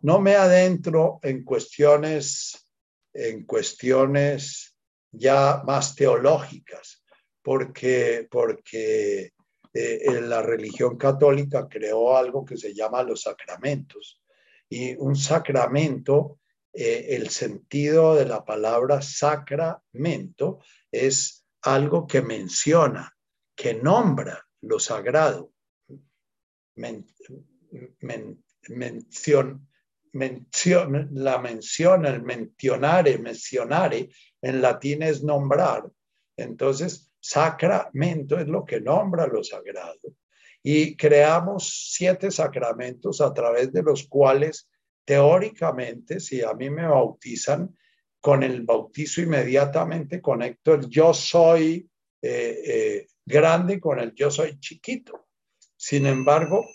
No me adentro en cuestiones, en cuestiones ya más teológicas, porque, porque eh, la religión católica creó algo que se llama los sacramentos. Y un sacramento, eh, el sentido de la palabra sacramento es algo que menciona, que nombra lo sagrado. mención, la mención, el mencionare, mencionare, en latín es nombrar. Entonces, sacramento es lo que nombra lo sagrado. Y creamos siete sacramentos a través de los cuales, teóricamente, si a mí me bautizan, con el bautizo inmediatamente conecto el yo soy eh, eh, grande con el yo soy chiquito. Sin embargo,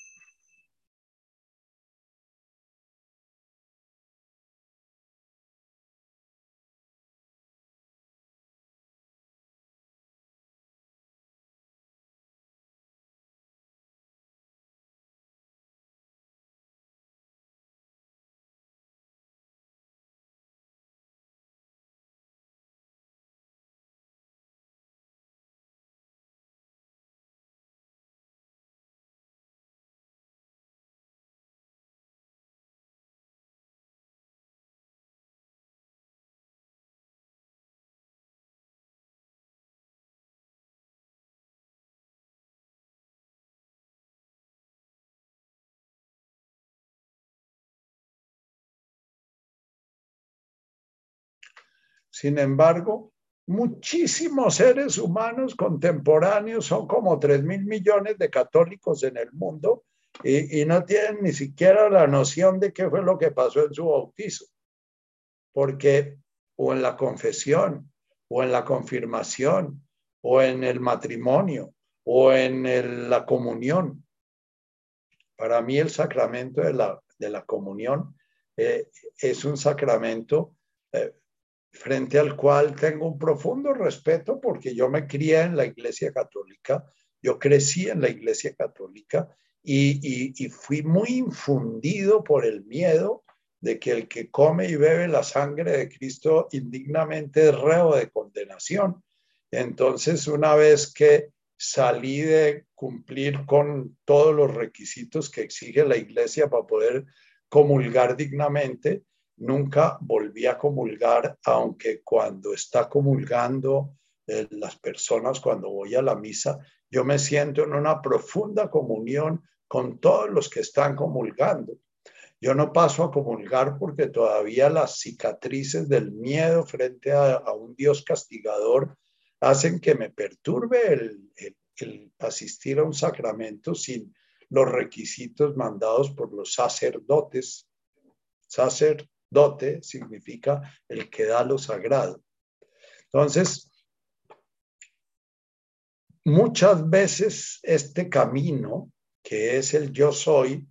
Sin embargo, muchísimos seres humanos contemporáneos, son como 3 mil millones de católicos en el mundo y, no tienen ni siquiera la noción de qué fue lo que pasó en su bautizo. Porque o en la confesión, o en la confirmación, o en el matrimonio, o en la comunión. Para mí el sacramento de la, de la comunión eh, es un sacramento eh, frente al cual tengo un profundo respeto porque yo me crié en la Iglesia Católica, yo crecí en la Iglesia Católica y, fui muy infundido por el miedo de que el que come y bebe la sangre de Cristo indignamente es reo de condenación. Entonces, una vez que salí de cumplir con todos los requisitos que exige la iglesia para poder comulgar dignamente, nunca volví a comulgar, aunque cuando está comulgando eh, las personas, cuando voy a la misa, yo me siento en una profunda comunión con todos los que están comulgando. Yo no paso a comulgar porque todavía las cicatrices del miedo frente a, un Dios castigador hacen que me perturbe el, el asistir a un sacramento sin los requisitos mandados por los sacerdotes. Sacer, Dote significa el que da lo sagrado. Entonces, muchas veces este camino, que es el yo soy,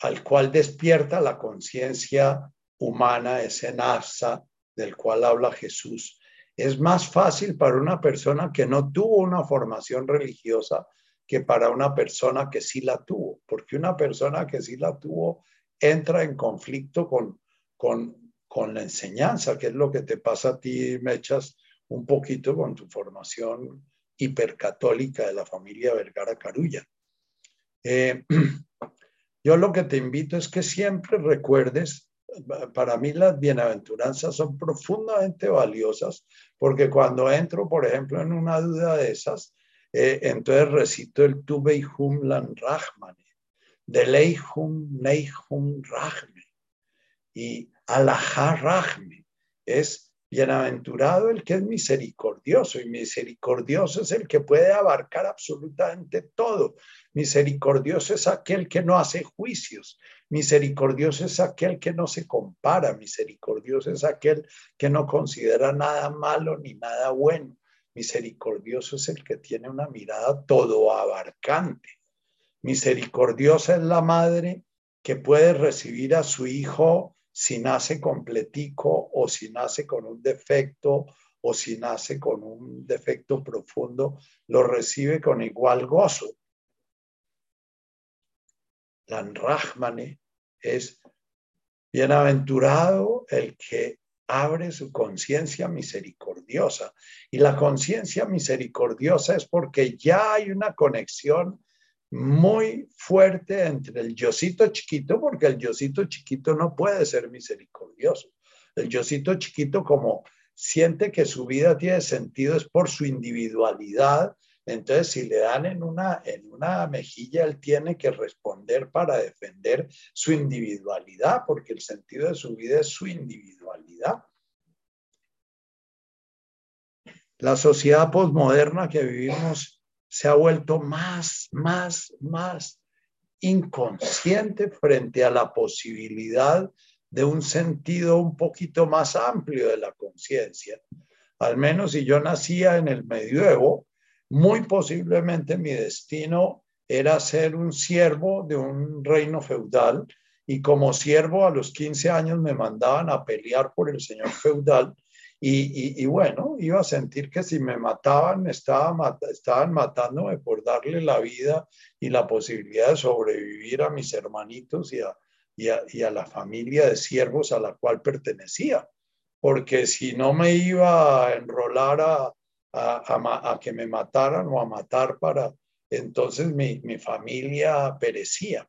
al cual despierta la conciencia humana, ese nasa del cual habla Jesús, es más fácil para una persona que no tuvo una formación religiosa que para una persona que sí la tuvo, porque una persona que sí la tuvo entra en conflicto con, con, con la enseñanza, que es lo que te pasa a ti, me echas un poquito con tu formación hipercatólica de la familia Vergara Carulla. Eh, yo lo que te invito es que siempre recuerdes, para mí las bienaventuranzas son profundamente valiosas, porque cuando entro, por ejemplo, en una duda de esas, eh, entonces recito el Tube Hum Lan Rahman, de Leihum Neihum y Alahá Rahme. Es Bienaventurado el que es misericordioso y misericordioso es el que puede abarcar absolutamente todo. Misericordioso es aquel que no hace juicios. Misericordioso es aquel que no se compara. Misericordioso es aquel que no considera nada malo ni nada bueno. Misericordioso es el que tiene una mirada todo abarcante. Misericordiosa es la madre que puede recibir a su hijo si nace completico o si nace con un defecto o si nace con un defecto profundo, lo recibe con igual gozo. La Rahmane es bienaventurado el que abre su conciencia misericordiosa. Y la conciencia misericordiosa es porque ya hay una conexión muy fuerte entre el yosito chiquito, porque el yosito chiquito no puede ser misericordioso. El yosito chiquito como siente que su vida tiene sentido es por su individualidad. Entonces, si le dan en una, en una mejilla, él tiene que responder para defender su individualidad, porque el sentido de su vida es su individualidad. La sociedad posmoderna que vivimos se ha vuelto más, más, más inconsciente frente a la posibilidad de un sentido un poquito más amplio de la conciencia. Al menos si yo nacía en el medioevo, muy posiblemente mi destino era ser un siervo de un reino feudal y como siervo a los 15 años me mandaban a pelear por el señor feudal y, bueno, iba a sentir que si me mataban, estaba, estaban matándome por darle la vida y la posibilidad de sobrevivir a mis hermanitos y a, y a, la familia de siervos a la cual pertenecía. Porque si no me iba a enrolar a, a, que me mataran o a matar para, entonces mi, mi familia perecía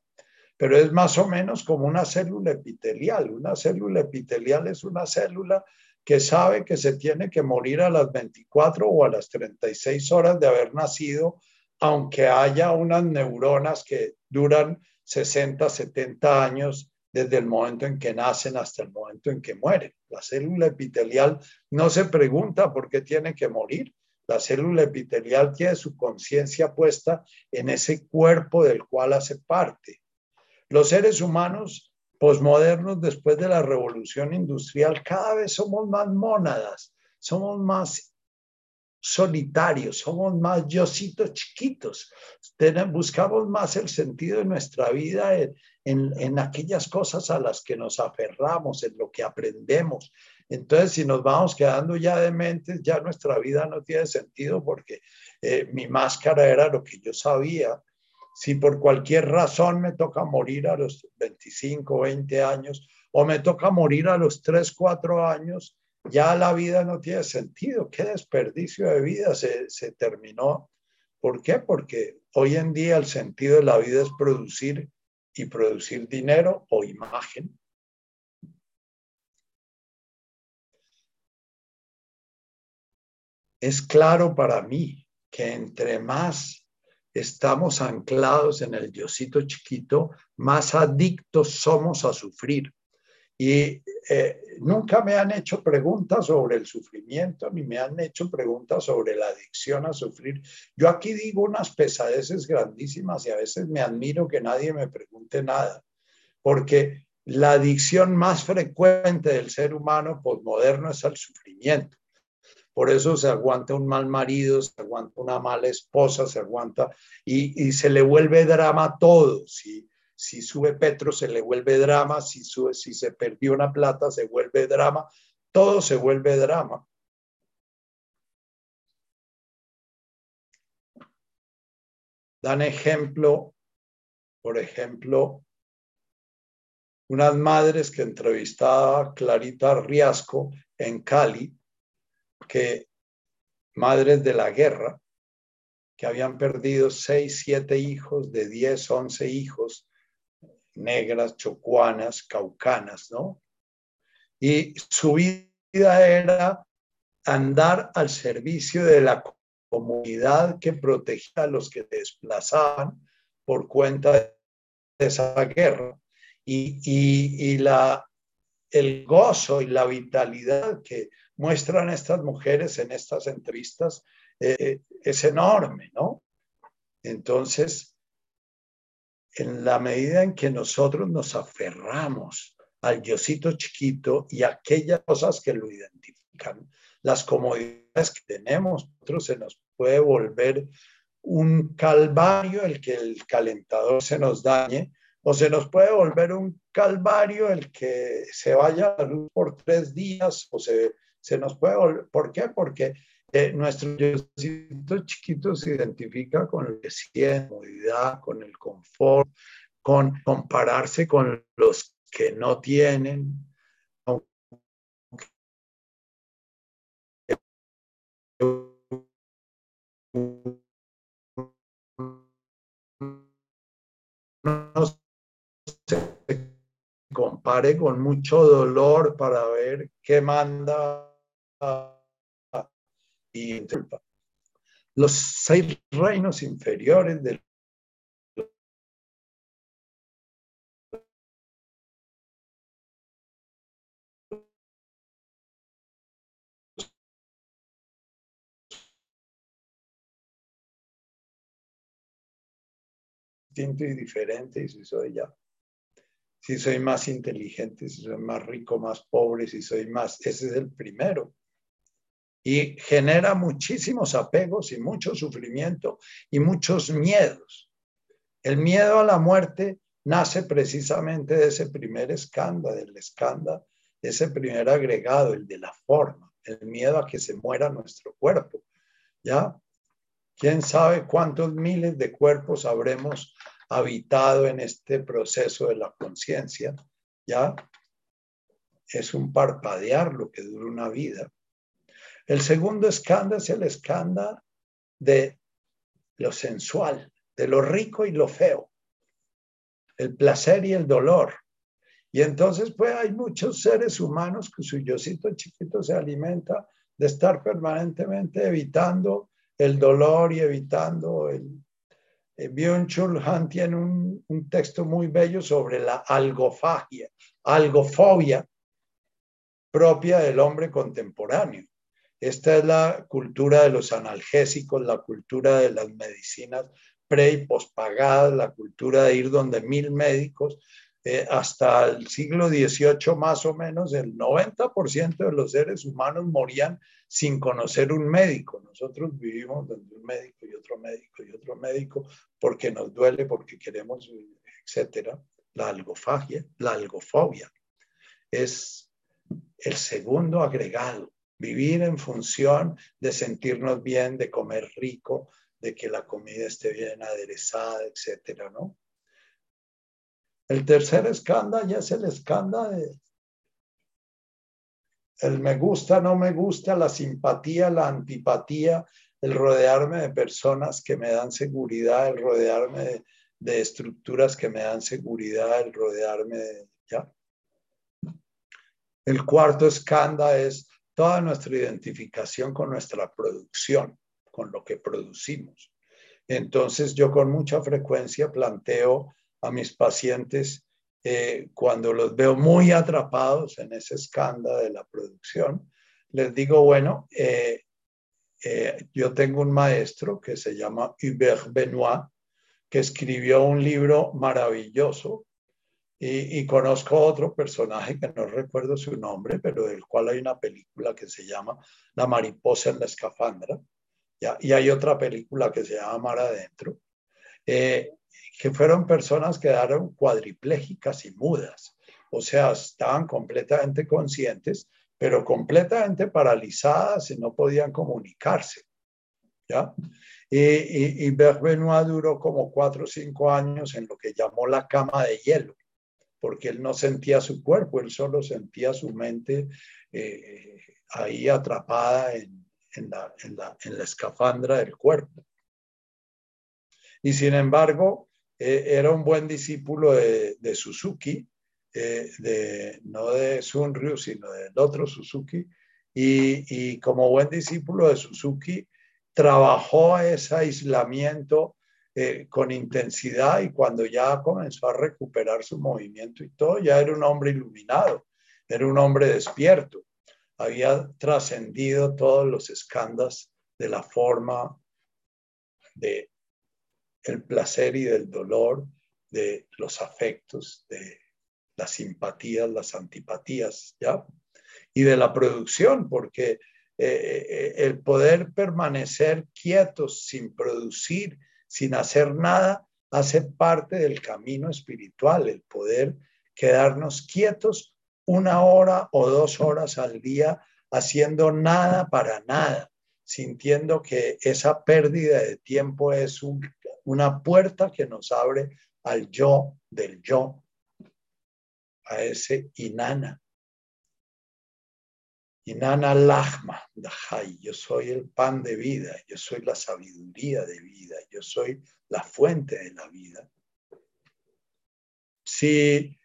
pero es más o menos como una célula epitelial. Una célula epitelial es una célula que sabe que se tiene que morir a las 24 o a las 36 horas de haber nacido, aunque haya unas neuronas que duran 60, 70 años desde el momento en que nacen hasta el momento en que mueren. La célula epitelial no se pregunta por qué tiene que morir. La célula epitelial tiene su conciencia puesta en ese cuerpo del cual hace parte. Los seres humanos posmodernos después de la revolución industrial, cada vez somos más mónadas, somos más solitarios, somos más yositos chiquitos, buscamos más el sentido de nuestra vida en, en, aquellas cosas a las que nos aferramos, en lo que aprendemos. Entonces, si nos vamos quedando ya de mentes, ya nuestra vida no tiene sentido porque eh, mi máscara era lo que yo sabía si por cualquier razón me toca morir a los 25, 20 años o me toca morir a los 3, 4 años, ya la vida no tiene sentido. Qué desperdicio de vida se, se terminó. ¿Por qué? Porque hoy en día el sentido de la vida es producir y producir dinero o imagen. Es claro para mí que entre más estamos anclados en el diosito chiquito, más adictos somos a sufrir. Y eh, nunca me han hecho preguntas sobre el sufrimiento, ni me han hecho preguntas sobre la adicción a sufrir. Yo aquí digo unas pesadeces grandísimas y a veces me admiro que nadie me pregunte nada, porque la adicción más frecuente del ser humano postmoderno es al sufrimiento. Por eso se aguanta un mal marido, se aguanta una mala esposa, se aguanta y, se le vuelve drama todo. Si, si sube Petro, se le vuelve drama. Si, sube, si se perdió una plata, se vuelve drama. Todo se vuelve drama. Dan ejemplo, por ejemplo, unas madres que entrevistaba Clarita Riasco en Cali, que madres de la guerra, que habían perdido seis, siete hijos, de diez, once hijos, negras, chocuanas, caucanas, ¿no? Y su vida era andar al servicio de la comunidad que protegía a los que desplazaban por cuenta de esa guerra. Y, y, y la, el gozo y la vitalidad que muestran estas mujeres en estas entrevistas eh, es enorme, ¿no? Entonces, en la medida en que nosotros nos aferramos al diosito chiquito y aquellas cosas que lo identifican, las comodidades que tenemos, nosotros se nos puede volver un calvario el que el calentador se nos dañe, o se nos puede volver un calvario el que se vaya a la luz por tres días, o se, se nos puede volver. ¿Por qué? Porque eh, nuestro diosito chiquito se identifica con el siente, comodidad, con el confort, con compararse con los que no tienen. No se compare con mucho dolor para ver qué manda y los seis reinos inferiores del distinto y diferente y si soy ya. Si soy más inteligente, si soy más rico, más pobre, si soy más, ese es el primero y genera muchísimos apegos y mucho sufrimiento y muchos miedos. El miedo a la muerte nace precisamente de ese primer escándalo, del escándalo, de ese primer agregado, el de la forma, el miedo a que se muera nuestro cuerpo. ¿Ya? ¿Quién sabe cuántos miles de cuerpos habremos habitado en este proceso de la conciencia? ¿Ya? Es un parpadear lo que dura una vida. El segundo escándalo es el escándalo de lo sensual, de lo rico y lo feo, el placer y el dolor. Y entonces, pues hay muchos seres humanos que su yocito chiquito se alimenta de estar permanentemente evitando el dolor y evitando el... Eh, Byung-Chul Han tiene un, un texto muy bello sobre la algofagia, algofobia propia del hombre contemporáneo. Esta es la cultura de los analgésicos, la cultura de las medicinas pre y pospagadas, la cultura de ir donde mil médicos. Eh, hasta el siglo XVIII más o menos, el 90% de los seres humanos morían sin conocer un médico. Nosotros vivimos donde un médico y otro médico y otro médico porque nos duele, porque queremos, etcétera. La algofagia, la algofobia es el segundo agregado vivir en función de sentirnos bien, de comer rico, de que la comida esté bien aderezada, etcétera, ¿no? El tercer escándalo ya es el escándalo de el me gusta, no me gusta, la simpatía, la antipatía, el rodearme de personas que me dan seguridad, el rodearme de, estructuras que me dan seguridad, el rodearme de, ¿ya? El cuarto escándalo es toda nuestra identificación con nuestra producción, con lo que producimos. Entonces yo con mucha frecuencia planteo a mis pacientes eh, cuando los veo muy atrapados en ese escándalo de la producción, les digo, bueno, eh, eh, yo tengo un maestro que se llama Hubert Benoit, que escribió un libro maravilloso y, conozco otro personaje que no recuerdo su nombre, pero del cual hay una película que se llama La mariposa en la escafandra. Y hay otra película que se llama Mar Adentro, eh, que fueron personas que quedaron cuadriplégicas y mudas. O sea, estaban completamente conscientes, pero completamente paralizadas y no podían comunicarse. ¿ya? Y, y, y Benoit duró como cuatro o cinco años en lo que llamó la cama de hielo porque él no sentía su cuerpo, él solo sentía su mente eh, ahí atrapada en, la, escafandra del cuerpo. Y sin embargo, eh, era un buen discípulo de, Suzuki, eh, de, no de Sunryu, sino del otro Suzuki, y como buen discípulo de Suzuki, trabajó ese aislamiento eh, con intensidad y cuando ya comenzó a recuperar su movimiento y todo, ya era un hombre iluminado, era un hombre despierto. había trascendido todos los escándalos de la forma de el placer y del dolor, de los afectos, de las simpatías, las antipatías, ¿ya? Y de la producción, porque eh, eh, el poder permanecer quietos sin producir, sin hacer nada, hace parte del camino espiritual, el poder quedarnos quietos una hora o dos horas al día haciendo nada para nada, sintiendo que esa pérdida de tiempo es una puerta que nos abre al yo del yo, a ese inana. Inana Lachma, Dahai, yo soy el pan de vida, yo soy la sabiduría de vida, yo soy la fuente de la vida. Si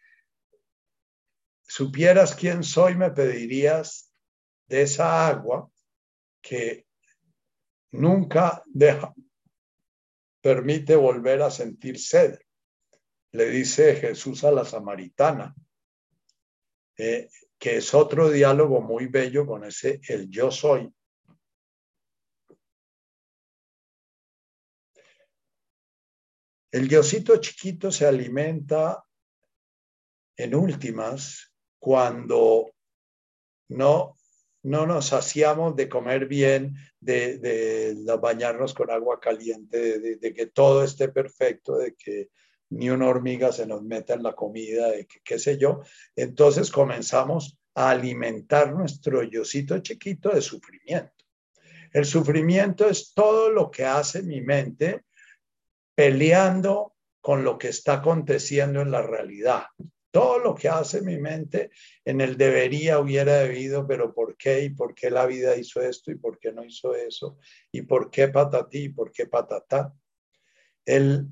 supieras quién soy, me pedirías de esa agua que nunca deja, permite volver a sentir sed. Le dice Jesús a la samaritana, eh, que es otro diálogo muy bello con ese el yo soy. El diosito chiquito se alimenta en últimas cuando no, no nos hacíamos de comer bien, de, de, bañarnos con agua caliente, de, que todo esté perfecto, de que ni una hormiga se nos meta en la comida, de qué sé yo. Entonces comenzamos a alimentar nuestro yocito chiquito de sufrimiento. El sufrimiento es todo lo que hace mi mente peleando con lo que está aconteciendo en la realidad. Todo lo que hace mi mente en el debería, hubiera debido, pero ¿por qué? ¿Y por qué la vida hizo esto? ¿Y por qué no hizo eso? ¿Y por qué patatí? ¿Y por qué patatá? El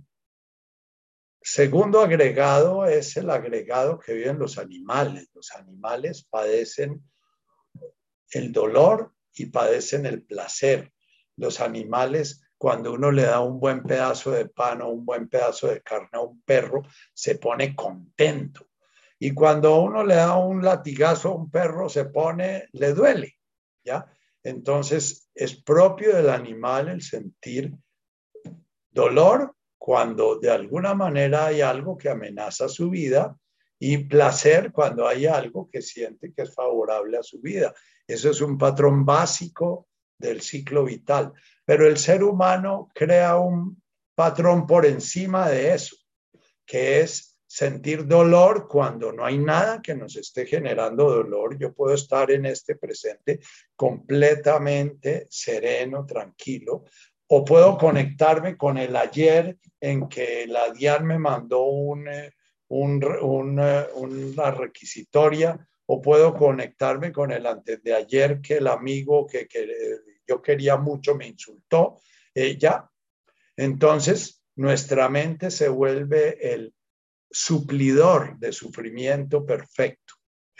segundo agregado es el agregado que viven los animales. Los animales padecen el dolor y padecen el placer. Los animales cuando uno le da un buen pedazo de pan o un buen pedazo de carne a un perro, se pone contento. Y cuando uno le da un latigazo a un perro, se pone, le duele, ¿ya? Entonces, es propio del animal el sentir dolor cuando de alguna manera hay algo que amenaza su vida y placer cuando hay algo que siente que es favorable a su vida. Eso es un patrón básico del ciclo vital. Pero el ser humano crea un patrón por encima de eso, que es sentir dolor cuando no hay nada que nos esté generando dolor. Yo puedo estar en este presente completamente sereno, tranquilo, o puedo conectarme con el ayer en que la DIAN me mandó un, eh, un, eh, una requisitoria, o puedo conectarme con el antes de ayer que el amigo que, que yo quería mucho me insultó. Eh, ya. Entonces, nuestra mente se vuelve el suplidor de sufrimiento perfecto,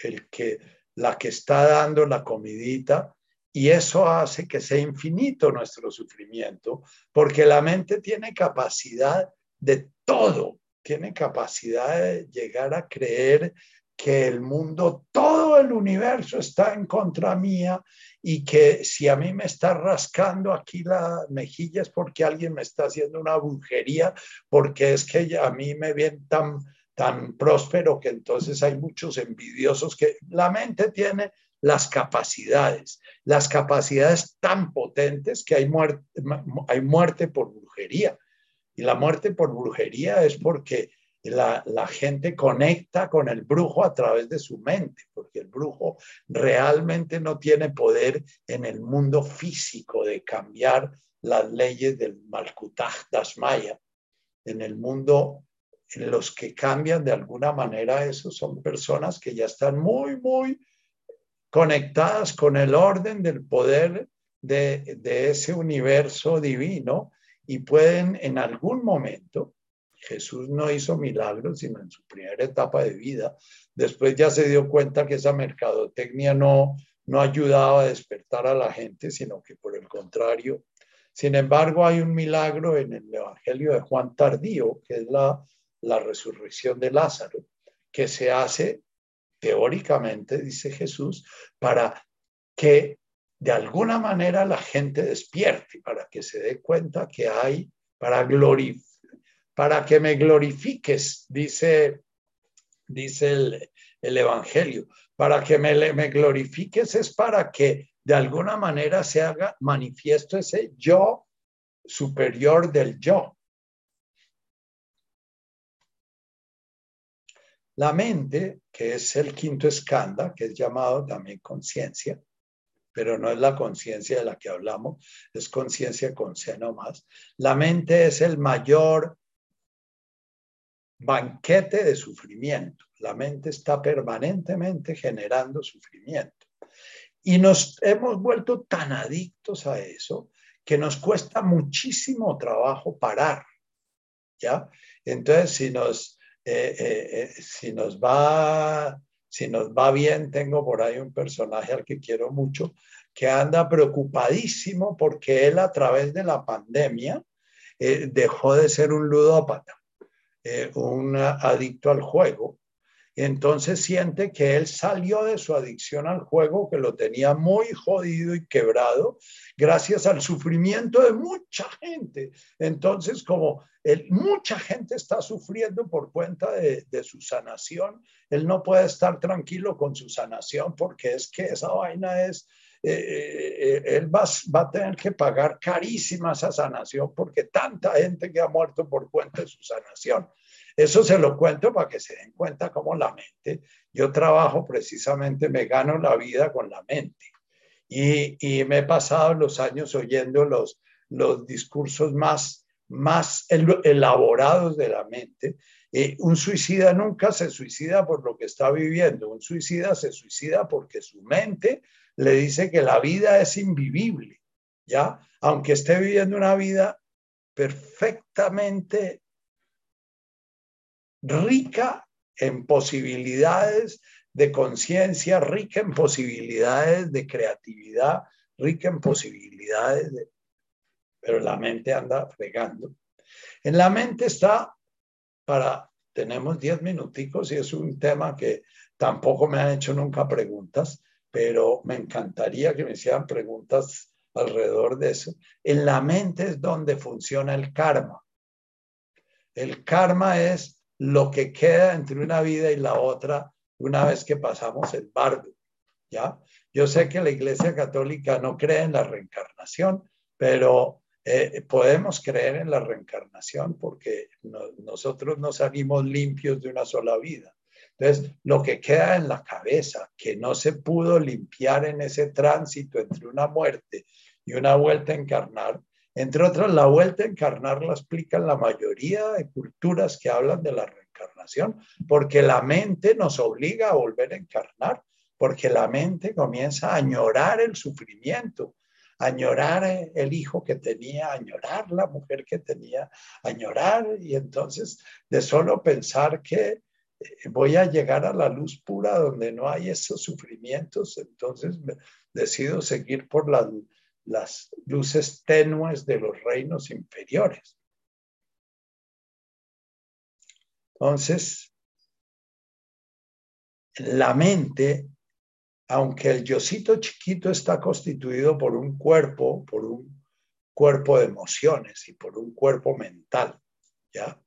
el que la que está dando la comidita y eso hace que sea infinito nuestro sufrimiento, porque la mente tiene capacidad de todo, tiene capacidad de llegar a creer que el mundo, todo el universo está en contra mía y que si a mí me está rascando aquí la mejilla es porque alguien me está haciendo una brujería, porque es que a mí me ven tan, tan próspero que entonces hay muchos envidiosos que la mente tiene las capacidades, las capacidades tan potentes que hay muerte, hay muerte por brujería. Y la muerte por brujería es porque la, gente conecta con el brujo a través de su mente, porque el brujo realmente no tiene poder en el mundo físico de cambiar las leyes del Malkutaj Dasmaya. En el mundo en los que cambian de alguna manera, esos son personas que ya están muy, muy conectadas con el orden del poder de, ese universo divino y pueden en algún momento Jesús no hizo milagros, sino en su primera etapa de vida. Después ya se dio cuenta que esa mercadotecnia no, no ayudaba a despertar a la gente, sino que por el contrario. Sin embargo, hay un milagro en el Evangelio de Juan Tardío, que es la, la resurrección de Lázaro, que se hace teóricamente, dice Jesús, para que de alguna manera la gente despierte para que se dé cuenta que hay para para que me glorifiques, dice, dice el, Evangelio. Para que me, me glorifiques es para que de alguna manera se haga manifiesto ese yo superior del yo. La mente, que es el quinto escándalo, que es llamado también conciencia, pero no es la conciencia de la que hablamos, es conciencia con seno más. La mente es el mayor banquete de sufrimiento. La mente está permanentemente generando sufrimiento. Y nos hemos vuelto tan adictos a eso que nos cuesta muchísimo trabajo parar. ¿Ya? Entonces, si nos, eh, eh, eh, si nos va si nos va bien, tengo por ahí un personaje al que quiero mucho, que anda preocupadísimo porque él a través de la pandemia dejó de ser un ludópata, un adicto al juego. Entonces siente que él salió de su adicción al juego, que lo tenía muy jodido y quebrado, gracias al sufrimiento de mucha gente. Entonces, como mucha gente está sufriendo por cuenta de, su sanación, él no puede estar tranquilo con su sanación porque es que esa vaina es, eh, eh, él va, va, a tener que pagar carísima esa sanación porque tanta gente que ha muerto por cuenta de su sanación. Eso se lo cuento para que se den cuenta cómo la mente, yo trabajo precisamente, me gano la vida con la mente. Y, y me he pasado los años oyendo los, los discursos más, más elaborados de la mente. Eh, un suicida nunca se suicida por lo que está viviendo, un suicida se suicida porque su mente le dice que la vida es invivible, ¿ya? Aunque esté viviendo una vida perfectamente rica en posibilidades de conciencia, rica en posibilidades de creatividad, rica en posibilidades de... Pero la mente anda fregando. En la mente está para... Tenemos diez minuticos y es un tema que tampoco me han hecho nunca preguntas, pero me encantaría que me hicieran preguntas alrededor de eso. En la mente es donde funciona el karma. El karma es lo que queda entre una vida y la otra una vez que pasamos el bardo, ¿ya? Yo sé que la Iglesia Católica no cree en la reencarnación, pero eh, podemos creer en la reencarnación porque nosotros no salimos limpios de una sola vida. Entonces, lo que queda en la cabeza, que no se pudo limpiar en ese tránsito entre una muerte y una vuelta a encarnar, entre otras, la vuelta a encarnar la explican la mayoría de culturas que hablan de la reencarnación, porque la mente nos obliga a volver a encarnar, porque la mente comienza a añorar el sufrimiento, a añorar el hijo que tenía, a añorar la mujer que tenía, a añorar, y entonces de solo pensar que eh, voy a llegar a la luz pura donde no hay esos sufrimientos, entonces decido seguir por la las luces tenues de los reinos inferiores. Entonces, la mente, aunque el yosito chiquito está constituido por un cuerpo, por un cuerpo de emociones y por un cuerpo mental, ¿ya?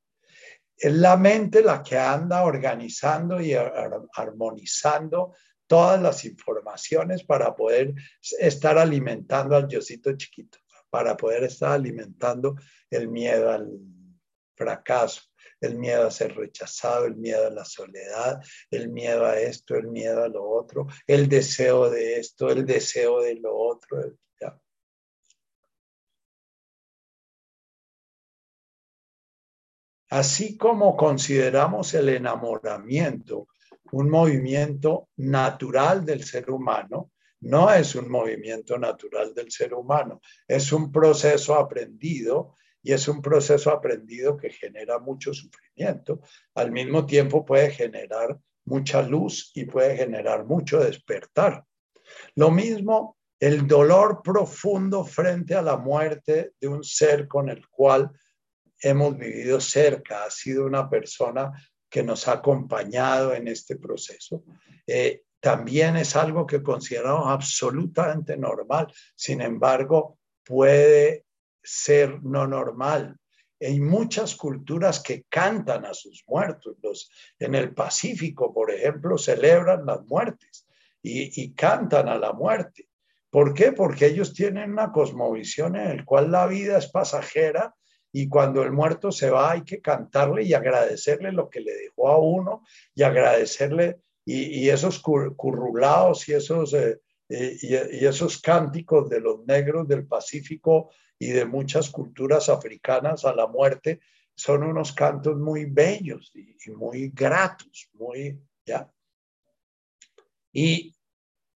Es la mente la que anda organizando y armonizando todas las informaciones para poder estar alimentando al yosito chiquito, para poder estar alimentando el miedo al fracaso, el miedo a ser rechazado, el miedo a la soledad, el miedo a esto, el miedo a lo otro, el deseo de esto, el deseo de lo otro. Así como consideramos el enamoramiento un movimiento natural del ser humano, no es un movimiento natural del ser humano, es un proceso aprendido y es un proceso aprendido que genera mucho sufrimiento. Al mismo tiempo puede generar mucha luz y puede generar mucho despertar. Lo mismo el dolor profundo frente a la muerte de un ser con el cual hemos vivido cerca, ha sido una persona que nos ha acompañado en este proceso. Eh, también es algo que consideramos absolutamente normal. Sin embargo, puede ser no normal. Hay muchas culturas que cantan a sus muertos. Los, en el Pacífico, por ejemplo, celebran las muertes y, y cantan a la muerte. ¿Por qué? Porque ellos tienen una cosmovisión en la cual la vida es pasajera y cuando el muerto se va hay que cantarle y agradecerle lo que le dejó a uno y agradecerle y, esos currulados y esos, eh, eh, y, esos cánticos de los negros del Pacífico y de muchas culturas africanas a la muerte son unos cantos muy bellos y, y muy gratos, muy, ¿ya? Y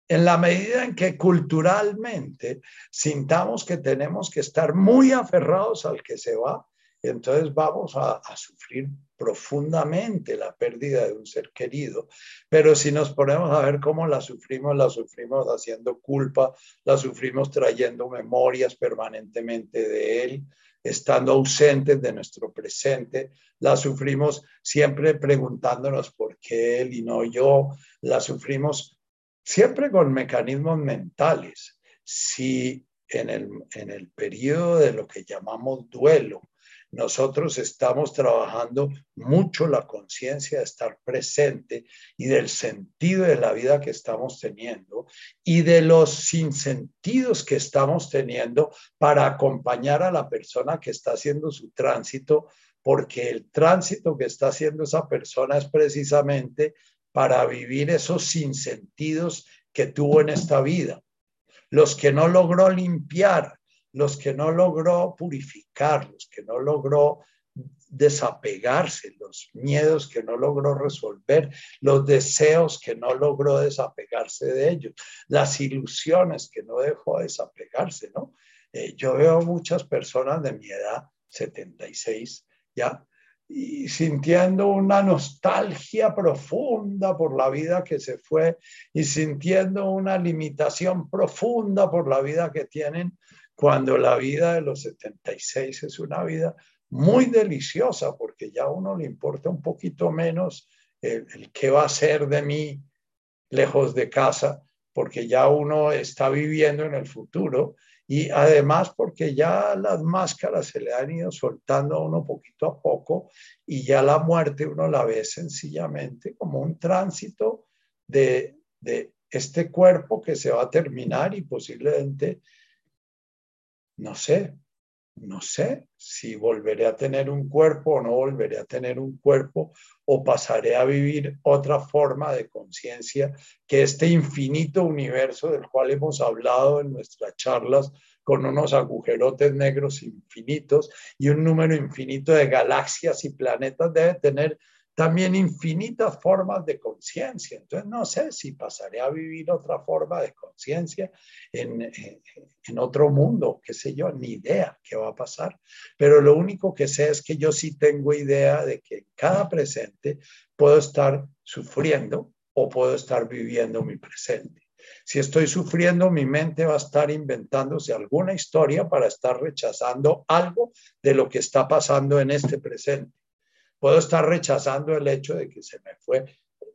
en la medida en que culturalmente sintamos que tenemos que estar muy aferrados al que se va, entonces vamos a, sufrir profundamente la pérdida de un ser querido. Pero si nos ponemos a ver cómo la sufrimos, la sufrimos haciendo culpa, la sufrimos trayendo memorias permanentemente de él, estando ausentes de nuestro presente, la sufrimos siempre preguntándonos por qué él y no yo, la sufrimos siempre con mecanismos mentales. Si en el, en el periodo de lo que llamamos duelo, nosotros estamos trabajando mucho la conciencia de estar presente y del sentido de la vida que estamos teniendo y de los sinsentidos que estamos teniendo para acompañar a la persona que está haciendo su tránsito, porque el tránsito que está haciendo esa persona es precisamente para vivir esos sinsentidos que tuvo en esta vida, los que no logró limpiar, los que no logró purificar, los que no logró desapegarse, los miedos que no logró resolver, los deseos que no logró desapegarse de ellos, las ilusiones que no dejó desapegarse, ¿no? Eh, yo veo muchas personas de mi edad, 76, ya, y sintiendo una nostalgia profunda por la vida que se fue y sintiendo una limitación profunda por la vida que tienen, cuando la vida de los 76 es una vida muy deliciosa, porque ya a uno le importa un poquito menos el, el qué va a ser de mí lejos de casa, porque ya uno está viviendo en el futuro y además porque ya las máscaras se le han ido soltando a uno poquito a poco y ya la muerte uno la ve sencillamente como un tránsito de, de este cuerpo que se va a terminar y posiblemente, no sé, no sé si volveré a tener un cuerpo o no volveré a tener un cuerpo o pasaré a vivir otra forma de conciencia que este infinito universo del cual hemos hablado en nuestras charlas con unos agujerotes negros infinitos y un número infinito de galaxias y planetas debe tener también infinitas formas de conciencia. Entonces, no sé si pasaré a vivir otra forma de conciencia en, en, otro mundo, qué sé yo, ni idea qué va a pasar. Pero lo único que sé es que yo sí tengo idea de que en cada presente puedo estar sufriendo o puedo estar viviendo mi presente. Si estoy sufriendo, mi mente va a estar inventándose alguna historia para estar rechazando algo de lo que está pasando en este presente Puedo estar rechazando el hecho de que se me fue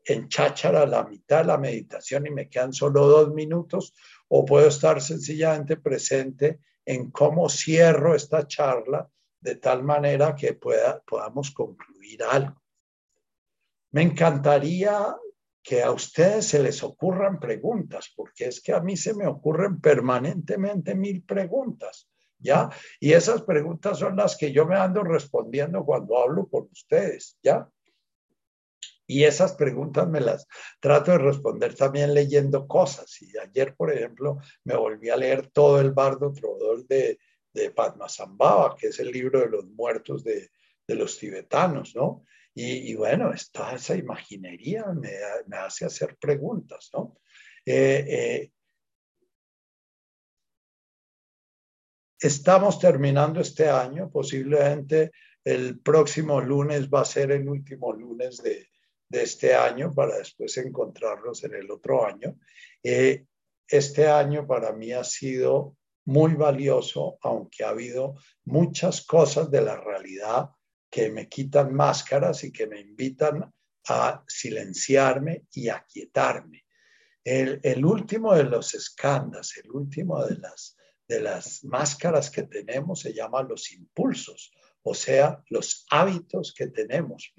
en cháchara la mitad de la meditación y me quedan solo dos minutos, o puedo estar sencillamente presente en cómo cierro esta charla de tal manera que pueda, podamos concluir algo. Me encantaría que a ustedes se les ocurran preguntas, porque es que a mí se me ocurren permanentemente mil preguntas. ¿Ya? Y esas preguntas son las que yo me ando respondiendo cuando hablo con ustedes, ¿ya? Y esas preguntas me las trato de responder también leyendo cosas. Y ayer, por ejemplo, me volví a leer todo el bardo trovador de, de Padmasambhava, que es el libro de los muertos de, de los tibetanos, ¿no? Y, bueno, toda esa imaginería me, me, hace hacer preguntas, ¿no? Eh, eh, Estamos terminando este año, posiblemente el próximo lunes va a ser el último lunes de, este año para después encontrarnos en el otro año. Eh, este año para mí ha sido muy valioso, aunque ha habido muchas cosas de la realidad que me quitan máscaras y que me invitan a silenciarme y a quietarme. el, el último de los escándalos, el último de las, de las máscaras que tenemos se llama los impulsos, o sea, los hábitos que tenemos,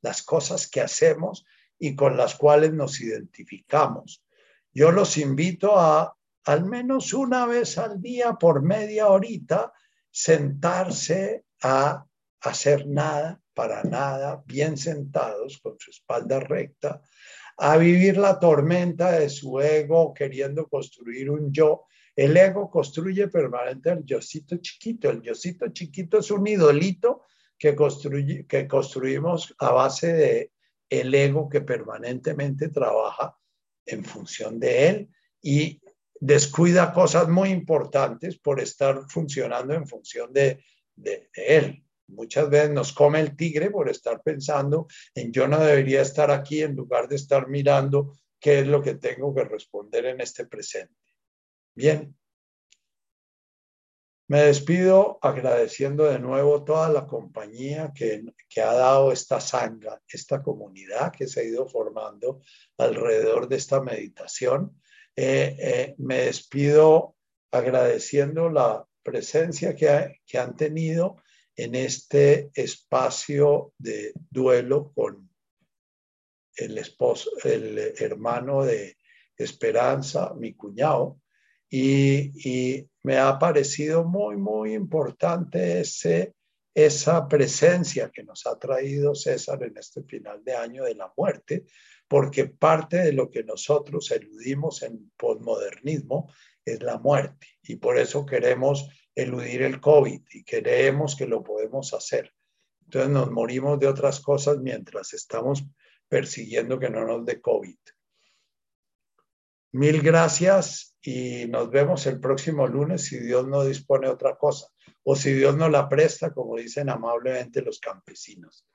las cosas que hacemos y con las cuales nos identificamos. Yo los invito a al menos una vez al día por media horita sentarse a hacer nada, para nada, bien sentados con su espalda recta, a vivir la tormenta de su ego queriendo construir un yo. El ego construye permanente el yocito chiquito. El yocito chiquito es un idolito que, construye, que construimos a base de el ego que permanentemente trabaja en función de él y descuida cosas muy importantes por estar funcionando en función de, él. Muchas veces nos come el tigre por estar pensando en yo no debería estar aquí en lugar de estar mirando qué es lo que tengo que responder en este presente. Bien. Me despido agradeciendo de nuevo toda la compañía que, que, ha dado esta sanga, esta comunidad que se ha ido formando alrededor de esta meditación. Eh, eh, me despido agradeciendo la presencia que, que han tenido en este espacio de duelo con el esposo, el hermano de Esperanza, mi cuñado, y, me ha parecido muy, muy importante ese, esa presencia que nos ha traído César en este final de año de la muerte, porque parte de lo que nosotros eludimos en posmodernismo es la muerte y por eso queremos eludir el COVID y creemos que lo podemos hacer. Entonces nos morimos de otras cosas mientras estamos persiguiendo que no nos dé COVID. Mil gracias y nos vemos el próximo lunes si Dios no dispone otra cosa o si Dios no la presta, como dicen amablemente los campesinos.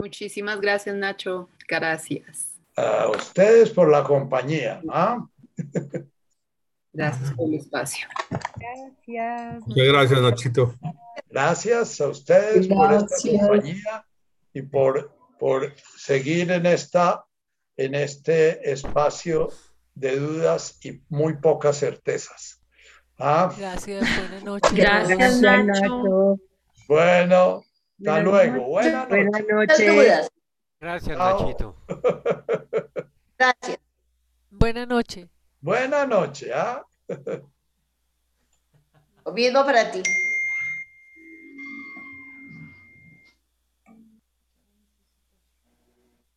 Muchísimas gracias, Nacho. Gracias. A ustedes por la compañía. ¿ah? Gracias por el espacio. Gracias. Muchas gracias, Nachito. Gracias a ustedes por esta compañía y por, por seguir en, esta, en este espacio de dudas y muy pocas certezas. ¿Ah? Gracias, buenas noches. Gracias, Nacho. Bueno, hasta luego. Buenas noches. Buenas noches. Gracias, Nachito. Gracias. Buenas noches. Buenas noches. ¿ah? Lo mismo para ti.